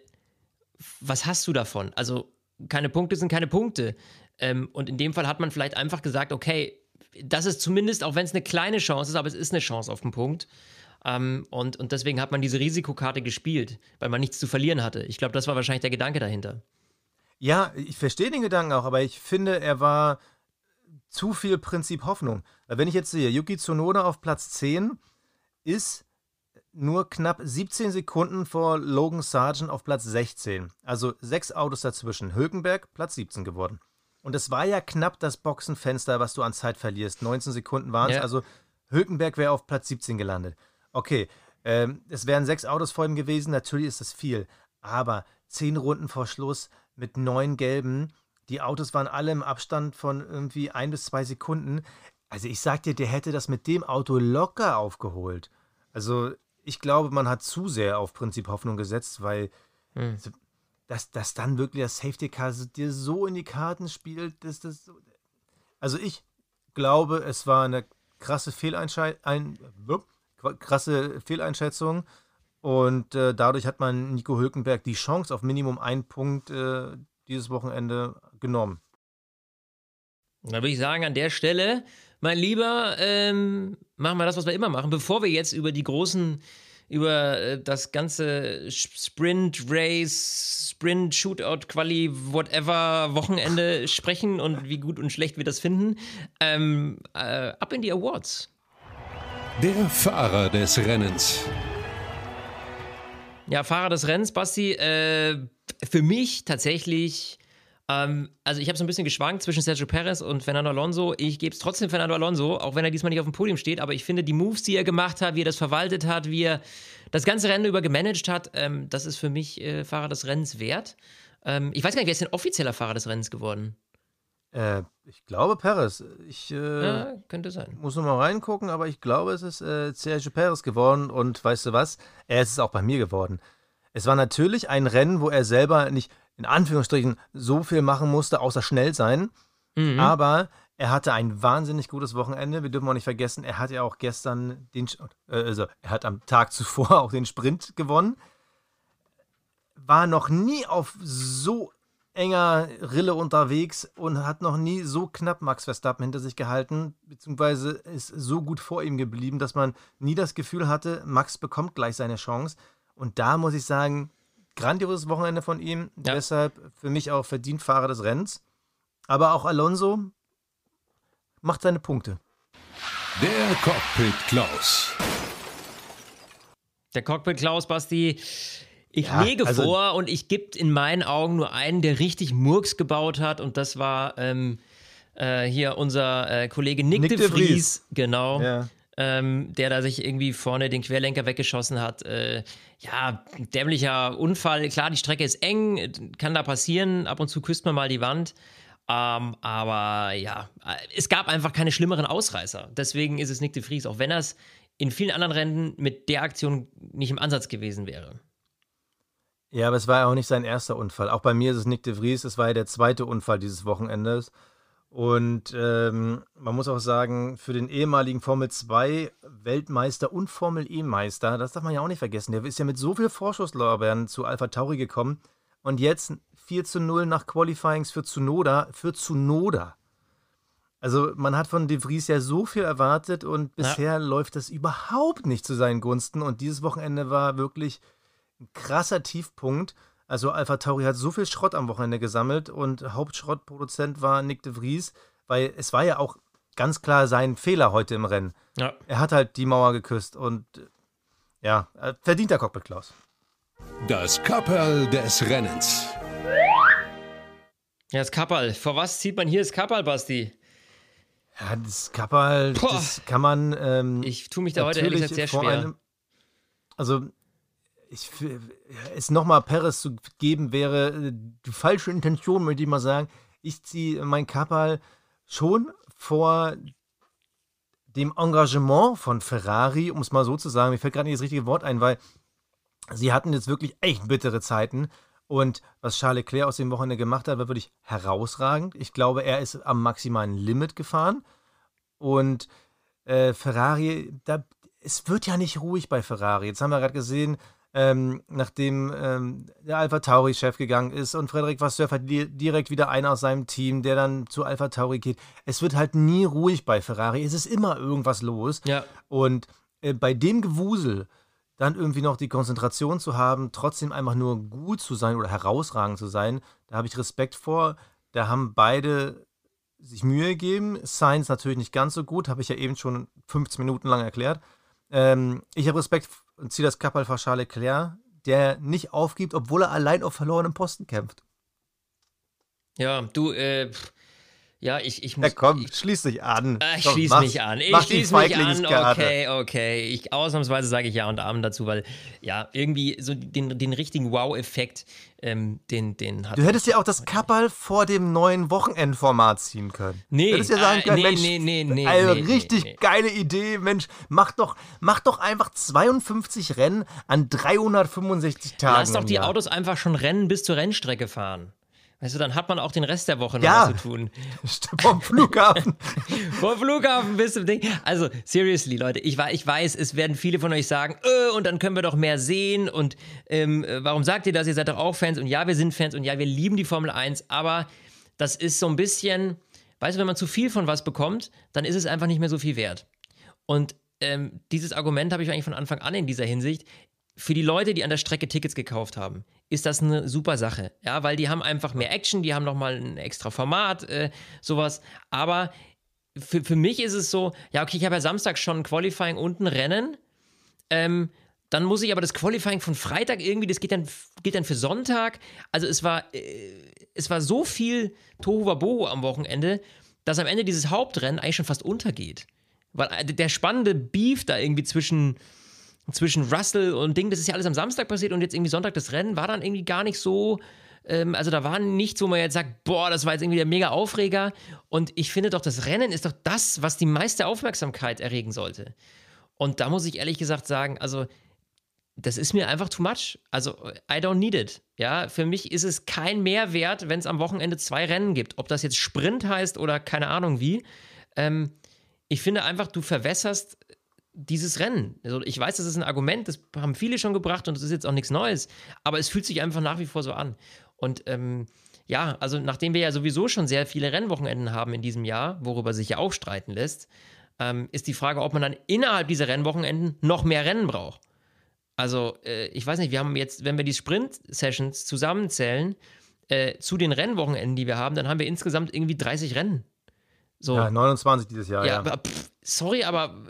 was hast du davon? Also, keine Punkte sind keine Punkte. Ähm, und in dem Fall hat man vielleicht einfach gesagt, okay, das ist zumindest, auch wenn es eine kleine Chance ist, aber es ist eine Chance auf den Punkt. Ähm, und, und deswegen hat man diese Risikokarte gespielt, weil man nichts zu verlieren hatte. Ich glaube, das war wahrscheinlich der Gedanke dahinter. Ja, ich verstehe den Gedanken auch, aber ich finde, er war zu viel Prinzip Hoffnung. Wenn ich jetzt sehe, Yuki Tsunoda auf Platz 10 ist nur knapp 17 Sekunden vor Logan Sargent auf Platz 16. Also sechs Autos dazwischen. Hülkenberg Platz 17 geworden. Und es war ja knapp das Boxenfenster, was du an Zeit verlierst. 19 Sekunden waren es. Ja. Also Hülkenberg wäre auf Platz 17 gelandet. Okay, ähm, es wären sechs Autos vor ihm gewesen. Natürlich ist das viel. Aber zehn Runden vor Schluss mit neun Gelben. Die Autos waren alle im Abstand von irgendwie ein bis zwei Sekunden. Also ich sag dir, der hätte das mit dem Auto locker aufgeholt. Also ich glaube, man hat zu sehr auf Prinzip Hoffnung gesetzt, weil hm dass, dass dann wirklich das Safety Car dir so in die Karten spielt, dass das so. Also ich glaube, es war eine krasse Fehleinschätzung, ein, krasse Fehleinschätzung und äh, dadurch hat man Nico Hülkenberg die Chance auf Minimum einen Punkt äh, dieses Wochenende genommen. Da würde ich sagen, an der Stelle, mein Lieber, ähm, machen wir das, was wir immer machen, bevor wir jetzt über die großen über äh, das ganze Sprint, Race, Sprint, Shootout, Quali, whatever Wochenende sprechen und wie gut und schlecht wir das finden. Ähm, äh, ab in die Awards. Der Fahrer des Rennens. Ja, Fahrer des Rennens, Basti. Äh, für mich tatsächlich ähm, also ich habe so ein bisschen geschwankt zwischen Sergio Perez und Fernando Alonso. Ich gebe es trotzdem Fernando Alonso, auch wenn er diesmal nicht auf dem Podium steht. Aber ich finde, die Moves, die er gemacht hat, wie er das verwaltet hat, wie er das ganze Rennen über gemanagt hat, ähm, das ist für mich äh, Fahrer des Rennens wert. Ähm, ich weiß gar nicht, wer ist denn offizieller Fahrer des Rennens geworden? Äh, ich glaube Perez. Ich äh, ja, könnte sein. Muss noch mal reingucken, aber ich glaube, es ist äh, Sergio Perez geworden. Und weißt du was? Er ist es auch bei mir geworden. Es war natürlich ein Rennen, wo er selber nicht in Anführungsstrichen so viel machen musste, außer schnell sein. Mhm. Aber er hatte ein wahnsinnig gutes Wochenende. Wir dürfen auch nicht vergessen, er hat ja auch gestern den, äh, also er hat am Tag zuvor auch den Sprint gewonnen. War noch nie auf so enger Rille unterwegs und hat noch nie so knapp Max Verstappen hinter sich gehalten, beziehungsweise ist so gut vor ihm geblieben, dass man nie das Gefühl hatte, Max bekommt gleich seine Chance. Und da muss ich sagen, grandioses Wochenende von ihm. Ja. Deshalb für mich auch verdient Fahrer des Rennens. Aber auch Alonso macht seine Punkte. Der Cockpit Klaus. Der Cockpit Klaus, Basti. Ich ja, lege also vor und ich gebe in meinen Augen nur einen, der richtig Murks gebaut hat. Und das war ähm, äh, hier unser äh, Kollege Nick, Nick de, Vries. de Vries. Genau. Ja ähm, der da sich irgendwie vorne den Querlenker weggeschossen hat. Äh, ja, dämlicher Unfall. Klar, die Strecke ist eng, kann da passieren. Ab und zu küsst man mal die Wand. Ähm, aber ja, es gab einfach keine schlimmeren Ausreißer. Deswegen ist es Nick de Vries, auch wenn er es in vielen anderen Rennen mit der Aktion nicht im Ansatz gewesen wäre. Ja, aber es war ja auch nicht sein erster Unfall. Auch bei mir ist es Nick de Vries, es war ja der zweite Unfall dieses Wochenendes. Und ähm, man muss auch sagen, für den ehemaligen Formel 2 Weltmeister und Formel E-Meister, das darf man ja auch nicht vergessen, der ist ja mit so viel Vorschusslorbeeren zu Alpha Tauri gekommen und jetzt 4 zu 0 nach Qualifyings für Tsunoda, für Tsunoda. Also man hat von De Vries ja so viel erwartet und bisher ja. läuft das überhaupt nicht zu seinen Gunsten und dieses Wochenende war wirklich ein krasser Tiefpunkt. Also Alpha Tauri hat so viel Schrott am Wochenende gesammelt und Hauptschrottproduzent war Nick de Vries, weil es war ja auch ganz klar sein Fehler heute im Rennen. Ja. Er hat halt die Mauer geküsst und ja, verdient der Cockpit Klaus. Das Kapperl des Rennens. Ja, das Kapperl. Vor was zieht man hier das Kapperl, Basti? Ja, das Kapperl, das kann man. Ähm, ich tue mich da heute ehrlich gesagt sehr schwer. Einem, also ich, es nochmal Perez zu geben, wäre äh, die falsche Intention, möchte ich mal sagen. Ich ziehe mein Kapal schon vor dem Engagement von Ferrari, um es mal so zu sagen. Mir fällt gerade nicht das richtige Wort ein, weil sie hatten jetzt wirklich echt bittere Zeiten. Und was Charles Leclerc aus dem Wochenende gemacht hat, war wirklich herausragend. Ich glaube, er ist am maximalen Limit gefahren. Und äh, Ferrari, da, es wird ja nicht ruhig bei Ferrari. Jetzt haben wir gerade gesehen, ähm, nachdem ähm, der Alpha Tauri-Chef gegangen ist und Frederik Vasseur hat direkt wieder einen aus seinem Team, der dann zu Alpha Tauri geht. Es wird halt nie ruhig bei Ferrari. Es ist immer irgendwas los. Ja. Und äh, bei dem Gewusel dann irgendwie noch die Konzentration zu haben, trotzdem einfach nur gut zu sein oder herausragend zu sein, da habe ich Respekt vor. Da haben beide sich Mühe gegeben. Science natürlich nicht ganz so gut, habe ich ja eben schon 15 Minuten lang erklärt. Ähm, ich habe Respekt und ziehe das Kappal vor Charles Leclerc, der nicht aufgibt, obwohl er allein auf verlorenem Posten kämpft. Ja, du, äh, ja, ich, ich muss. Ja, komm, ich, schließ dich an. Äh, ich schließe mich an. Ich schließe mich an. Okay, okay. Ich, ausnahmsweise sage ich Ja und Amen dazu, weil ja, irgendwie so den, den richtigen Wow-Effekt, ähm, den, den hat. Du hättest ja auch das Kappal vor dem neuen Wochenendformat ziehen können. Nee. Du hättest ja sagen äh, können, äh, nee, Mensch, nee, nee, nee, eine nee, richtig nee, geile Idee, Mensch, mach doch, mach doch einfach 52 Rennen an 365 Tagen. Lass doch die Autos einfach schon Rennen bis zur Rennstrecke fahren. Weißt du, dann hat man auch den Rest der Woche noch ja. was zu tun. Vom Flughafen. Vom Flughafen bis zum Ding. Also, seriously, Leute, ich, ich weiß, es werden viele von euch sagen, äh, und dann können wir doch mehr sehen. Und ähm, äh, warum sagt ihr das? Ihr seid doch auch Fans. Und ja, wir sind Fans. Und ja, wir lieben die Formel 1. Aber das ist so ein bisschen, weißt du, wenn man zu viel von was bekommt, dann ist es einfach nicht mehr so viel wert. Und ähm, dieses Argument habe ich eigentlich von Anfang an in dieser Hinsicht für die Leute, die an der Strecke Tickets gekauft haben, ist das eine super Sache. Ja, weil die haben einfach mehr Action, die haben nochmal ein extra Format, äh, sowas. Aber für, für mich ist es so, ja, okay, ich habe ja Samstag schon Qualifying und ein Rennen. Ähm, dann muss ich aber das Qualifying von Freitag irgendwie, das geht dann, geht dann für Sonntag. Also es war, äh, es war so viel Tohuwabohu am Wochenende, dass am Ende dieses Hauptrennen eigentlich schon fast untergeht. Weil äh, der spannende Beef da irgendwie zwischen zwischen Russell und Ding, das ist ja alles am Samstag passiert und jetzt irgendwie Sonntag das Rennen war dann irgendwie gar nicht so. Ähm, also da war nichts, wo man jetzt sagt, boah, das war jetzt irgendwie der mega Aufreger. Und ich finde doch, das Rennen ist doch das, was die meiste Aufmerksamkeit erregen sollte. Und da muss ich ehrlich gesagt sagen, also das ist mir einfach too much. Also, I don't need it. Ja, für mich ist es kein Mehrwert, wenn es am Wochenende zwei Rennen gibt. Ob das jetzt Sprint heißt oder keine Ahnung wie. Ähm, ich finde einfach, du verwässerst dieses Rennen. Also ich weiß, das ist ein Argument, das haben viele schon gebracht und das ist jetzt auch nichts Neues, aber es fühlt sich einfach nach wie vor so an. Und ähm, ja, also nachdem wir ja sowieso schon sehr viele Rennwochenenden haben in diesem Jahr, worüber sich ja auch streiten lässt, ähm, ist die Frage, ob man dann innerhalb dieser Rennwochenenden noch mehr Rennen braucht. Also äh, ich weiß nicht, wir haben jetzt, wenn wir die Sprint-Sessions zusammenzählen, äh, zu den Rennwochenenden, die wir haben, dann haben wir insgesamt irgendwie 30 Rennen. So. Ja, 29 dieses Jahr. Ja, ja. Aber, pff, sorry, aber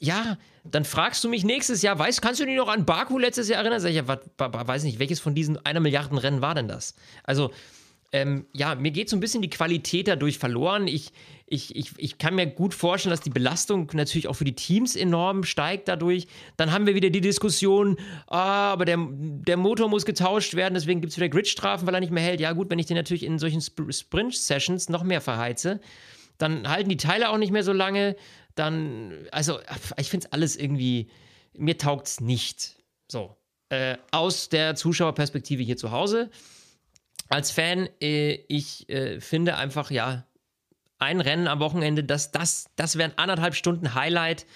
ja, dann fragst du mich nächstes Jahr, weißt, kannst du dich noch an Baku letztes Jahr erinnern? Sag ich, ja, wat, weiß nicht, welches von diesen einer Milliarden Rennen war denn das? Also, ähm, ja, mir geht so ein bisschen die Qualität dadurch verloren. Ich, ich, ich, ich kann mir gut vorstellen, dass die Belastung natürlich auch für die Teams enorm steigt dadurch. Dann haben wir wieder die Diskussion, ah, aber der, der Motor muss getauscht werden, deswegen gibt es wieder Gridstrafen, weil er nicht mehr hält. Ja, gut, wenn ich den natürlich in solchen Sp Sprint-Sessions noch mehr verheize, dann halten die Teile auch nicht mehr so lange dann, also ich finde es alles irgendwie, mir taugt es nicht. So. äh, aus der Zuschauerperspektive hier zu Hause. Als Fan, äh, ich äh, finde einfach, ja, ein Rennen am Wochenende, das, das, das wäre ein anderthalb Stunden Highlight.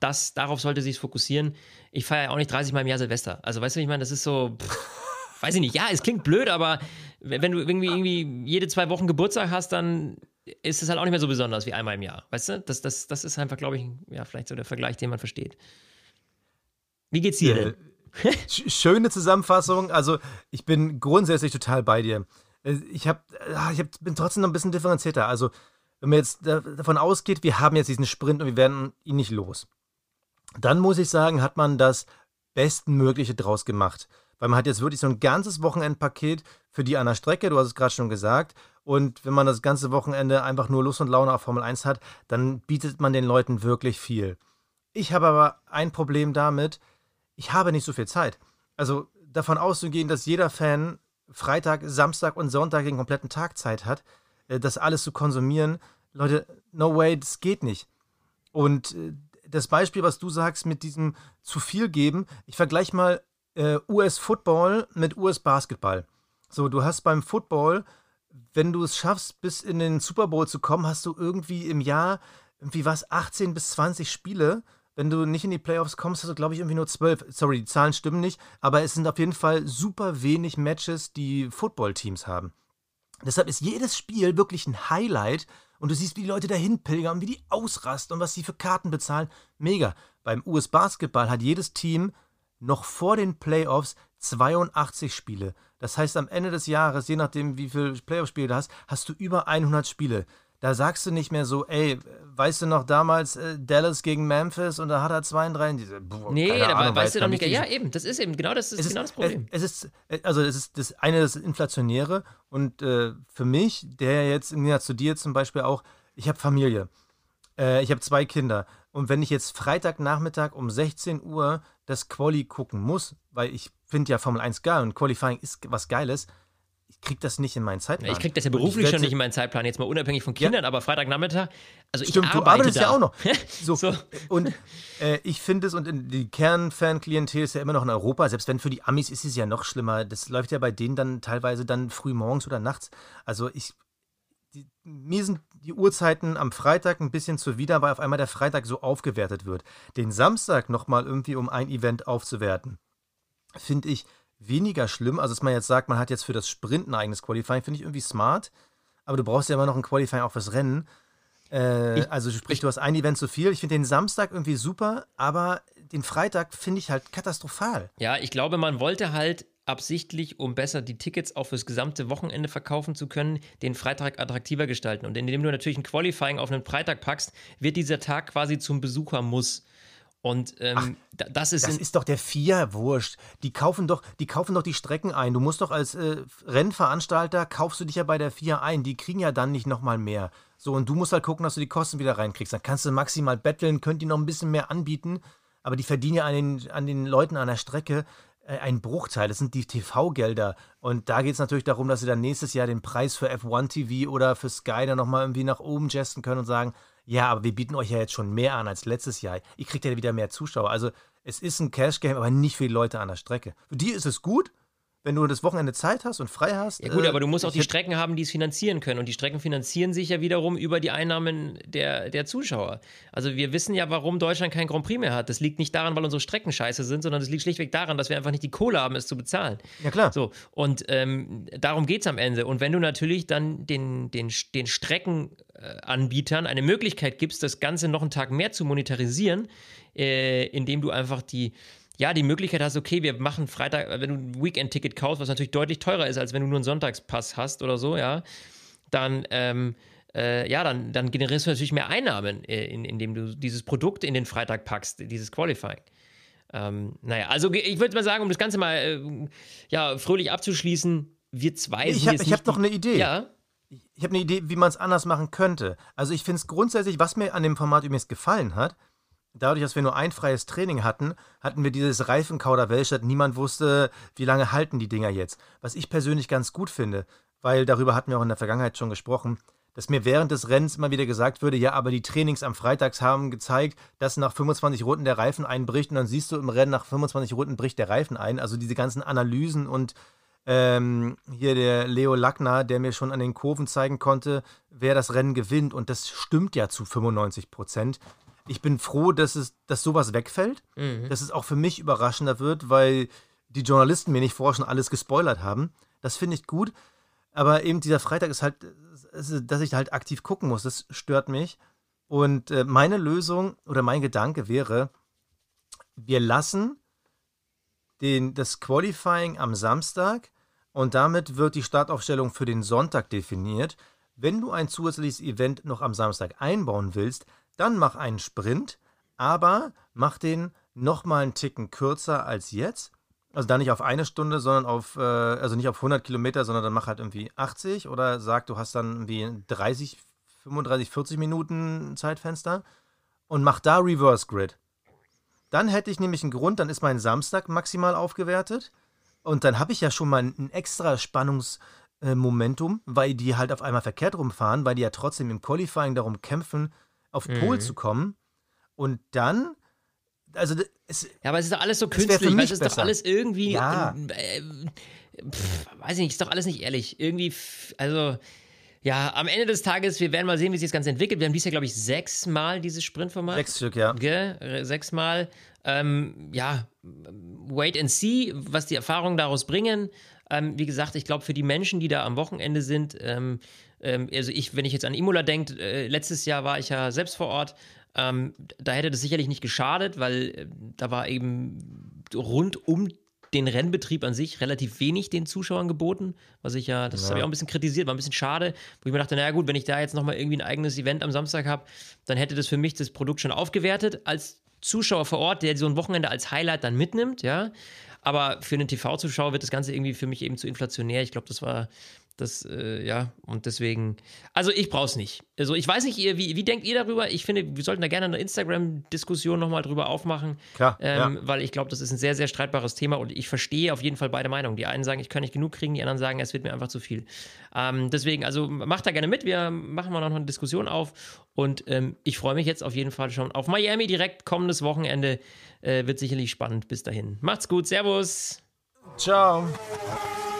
Das, darauf sollte sich fokussieren. Ich feiere ja auch nicht 30 Mal im Jahr Silvester. Also, weißt du, ich meine, das ist so, pff, weiß ich nicht. Ja, es klingt blöd, aber wenn du irgendwie, irgendwie jede zwei Wochen Geburtstag hast, dann ist es halt auch nicht mehr so besonders wie einmal im Jahr. Weißt du? Das, das, das ist einfach, glaube ich, ja, vielleicht so der Vergleich, den man versteht. Wie geht's dir denn? Schöne Zusammenfassung. Also, ich bin grundsätzlich total bei dir. Äh, ich, hab, ah, ich hab, bin trotzdem noch ein bisschen differenzierter. Also, wenn man jetzt davon ausgeht, wir haben jetzt diesen Sprint und wir werden ihn nicht los, dann muss ich sagen, hat man das Bestmögliche draus gemacht. Weil man hat jetzt wirklich so ein ganzes Wochenendpaket für die an der Strecke, du hast es gerade schon gesagt. Und wenn man das ganze Wochenende einfach nur Lust und Laune auf Formel 1 hat, dann bietet man den Leuten wirklich viel. Ich habe aber ein Problem damit, ich habe nicht so viel Zeit. Also davon auszugehen, dass jeder Fan Freitag, Samstag und Sonntag den kompletten Tag Zeit hat, äh, das alles zu konsumieren, Leute, no way, das geht nicht. Und äh, das Beispiel, was du sagst mit diesem zu viel geben, ich vergleiche mal äh, US-Football mit US-Basketball. So, du hast beim Football, wenn du es schaffst, bis in den Super Bowl zu kommen, hast du irgendwie im Jahr, irgendwie was, 18 bis 20 Spiele. Wenn du nicht in die Playoffs kommst, hast du, glaube ich, irgendwie nur 12. Sorry, die Zahlen stimmen nicht, aber es sind auf jeden Fall super wenig Matches, die Football-Teams haben. Deshalb ist jedes Spiel wirklich ein Highlight und du siehst, wie die Leute dahin pilgern, wie die ausrasten und was sie für Karten bezahlen. Mega. Beim US-Basketball hat jedes Team noch vor den Playoffs 82 Spiele. Das heißt, am Ende des Jahres, je nachdem, wie viele Playoff-Spiele du hast, hast du über 100 Spiele. Da sagst du nicht mehr so, ey, weißt du noch damals äh, Dallas gegen Memphis und da hat er 32. Diese, boah, nee, da Ahnung, weißt du doch nicht. Ja, eben, das ist eben genau das, ist genau das Problem. Es, ist, äh, also es ist das eine, das Inflationäre und äh, für mich, der jetzt im Jahr zu dir zum Beispiel auch, ich habe Familie. Äh, ich habe zwei Kinder. Und wenn ich jetzt Freitagnachmittag um 16 Uhr das Quali gucken muss, weil ich finde ja Formel 1 geil und Qualifying ist was Geiles, ich kriege das nicht in meinen Zeitplan. Ich kriege das ja beruflich schon nicht in meinen Zeitplan, jetzt mal unabhängig von Kindern, ja. aber Freitagnachmittag, also Stimmt, ich arbeite du arbeitest da. ja auch noch. So, so. Und äh, ich finde es, und die Kernfan-Klientel ist ja immer noch in Europa, selbst wenn für die Amis ist es ja noch schlimmer. Das läuft ja bei denen dann teilweise dann früh morgens oder nachts. Also ich, die, mir sind die Uhrzeiten am Freitag ein bisschen zuwider, weil auf einmal der Freitag so aufgewertet wird. Den Samstag nochmal irgendwie um ein Event aufzuwerten, finde ich weniger schlimm. Also, dass man jetzt sagt, man hat jetzt für das Sprint ein eigenes Qualifying, finde ich irgendwie smart. Aber du brauchst ja immer noch ein Qualifying auch fürs Rennen. Äh, ich, also sprich, du hast ein Event zu viel. Ich finde den Samstag irgendwie super, aber den Freitag finde ich halt katastrophal. Ja, ich glaube, man wollte halt absichtlich, um besser die Tickets auch fürs gesamte Wochenende verkaufen zu können, den Freitag attraktiver gestalten. Und indem du natürlich ein Qualifying auf einen Freitag packst, wird dieser Tag quasi zum Besuchermuss. Und ähm, Ach, das ist. Das ist doch der Vier wurscht. Die kaufen doch, die kaufen doch die Strecken ein. Du musst doch als äh, Rennveranstalter kaufst du dich ja bei der Vier ein. Die kriegen ja dann nicht nochmal mehr. So, und du musst halt gucken, dass du die Kosten wieder reinkriegst. Dann kannst du maximal betteln, könnt die noch ein bisschen mehr anbieten. Aber die verdienen ja an den, an den Leuten an der Strecke ein Bruchteil. Das sind die TV-Gelder. Und da geht es natürlich darum, dass sie dann nächstes Jahr den Preis für F1 TV oder für Sky dann nochmal irgendwie nach oben jesten können und sagen, ja, aber wir bieten euch ja jetzt schon mehr an als letztes Jahr. Ihr kriegt ja wieder mehr Zuschauer. Also es ist ein Cash-Game, aber nicht für die Leute an der Strecke. Für die ist es gut, wenn du das Wochenende Zeit hast und frei hast. Ja gut, äh, aber du musst auch die Strecken haben, die es finanzieren können. Und die Strecken finanzieren sich ja wiederum über die Einnahmen der, der Zuschauer. Also wir wissen ja, warum Deutschland kein Grand Prix mehr hat. Das liegt nicht daran, weil unsere Strecken scheiße sind, sondern das liegt schlichtweg daran, dass wir einfach nicht die Kohle haben, es zu bezahlen. Ja klar. So, und ähm, darum geht es am Ende. Und wenn du natürlich dann den, den, den Streckenanbietern eine Möglichkeit gibst, das Ganze noch einen Tag mehr zu monetarisieren, äh, indem du einfach die ja, die Möglichkeit hast, okay, wir machen Freitag, wenn du ein Weekend-Ticket kaufst, was natürlich deutlich teurer ist, als wenn du nur einen Sonntagspass hast oder so, ja, dann, ähm, äh, ja, dann, dann generierst du natürlich mehr Einnahmen, äh, in, indem du dieses Produkt in den Freitag packst, dieses Qualifying. Ähm, naja, also ich würde mal sagen, um das Ganze mal äh, ja, fröhlich abzuschließen, wir zwei sind Ich habe hab noch eine Idee. Ja. Ich habe eine Idee, wie man es anders machen könnte. Also ich finde es grundsätzlich, was mir an dem Format übrigens gefallen hat, dadurch, dass wir nur ein freies Training hatten, hatten wir dieses Reifenkauderwelsch, niemand wusste, wie lange halten die Dinger jetzt. Was ich persönlich ganz gut finde, weil darüber hatten wir auch in der Vergangenheit schon gesprochen, dass mir während des Rennens immer wieder gesagt würde, ja, aber die Trainings am Freitags haben gezeigt, dass nach 25 Runden der Reifen einbricht und dann siehst du im Rennen nach 25 Runden bricht der Reifen ein. Also diese ganzen Analysen und ähm, hier der Leo Lackner, der mir schon an den Kurven zeigen konnte, wer das Rennen gewinnt. Und das stimmt ja zu 95 Prozent. Ich bin froh, dass, es, dass sowas wegfällt, mhm. dass es auch für mich überraschender wird, weil die Journalisten mir nicht vorher schon alles gespoilert haben. Das finde ich gut. Aber eben dieser Freitag ist halt, dass ich halt aktiv gucken muss, das stört mich. Und äh, meine Lösung oder mein Gedanke wäre, wir lassen den, das Qualifying am Samstag und damit wird die Startaufstellung für den Sonntag definiert. Wenn du ein zusätzliches Event noch am Samstag einbauen willst, dann mach einen Sprint, aber mach den nochmal einen Ticken kürzer als jetzt. Also dann nicht auf eine Stunde, sondern auf, äh, also nicht auf 100 Kilometer, sondern dann mach halt irgendwie 80 oder sag, du hast dann irgendwie 30, 35, 40 Minuten Zeitfenster und mach da Reverse Grid. Dann hätte ich nämlich einen Grund, dann ist mein Samstag maximal aufgewertet und dann habe ich ja schon mal ein extra Spannungsmomentum, weil die halt auf einmal verkehrt rumfahren, weil die ja trotzdem im Qualifying darum kämpfen, auf mhm. Pol zu kommen. Und dann, also es, Ja, aber es ist doch alles so künstlich, weil es ist besser. doch alles irgendwie. Ja. Äh, pff, weiß ich nicht, ist doch alles nicht ehrlich. Irgendwie, also. Ja, am Ende des Tages, wir werden mal sehen, wie sich das Ganze entwickelt. Wir haben dieses Jahr, glaube ich, sechsmal dieses Sprintformat. Sechs Stück, ja. Gell? Sechsmal. Ähm, ja, wait and see, was die Erfahrungen daraus bringen. Ähm, wie gesagt, ich glaube, für die Menschen, die da am Wochenende sind, ähm, ähm also ich, wenn ich jetzt an Imola denke, äh, letztes Jahr war ich ja selbst vor Ort, ähm, da hätte das sicherlich nicht geschadet, weil äh, da war eben rund um den Rennbetrieb an sich relativ wenig den Zuschauern geboten, was ich ja, das ja. habe ich auch ein bisschen kritisiert, war ein bisschen schade, wo ich mir dachte, naja gut, wenn ich da jetzt nochmal irgendwie ein eigenes Event am Samstag habe, dann hätte das für mich das Produkt schon aufgewertet als Zuschauer vor Ort, der so ein Wochenende als Highlight dann mitnimmt, ja. Aber für einen TV-Zuschauer wird das Ganze irgendwie für mich eben zu inflationär. Ich glaube, das war das, äh, ja, und deswegen, also ich brauche es nicht. Also ich weiß nicht, ihr, wie, wie denkt ihr darüber? Ich finde, wir sollten da gerne eine Instagram-Diskussion nochmal drüber aufmachen. Klar. Ähm, ja. Weil ich glaube, das ist ein sehr, sehr streitbares Thema und ich verstehe auf jeden Fall beide Meinungen. Die einen sagen, ich kann nicht genug kriegen, die anderen sagen, es wird mir einfach zu viel. Ähm, deswegen, also macht da gerne mit. Wir machen mal noch eine Diskussion auf und ähm, ich freue mich jetzt auf jeden Fall schon auf Miami direkt kommendes Wochenende. Äh, wird sicherlich spannend. Bis dahin. Macht's gut. Servus. Ciao.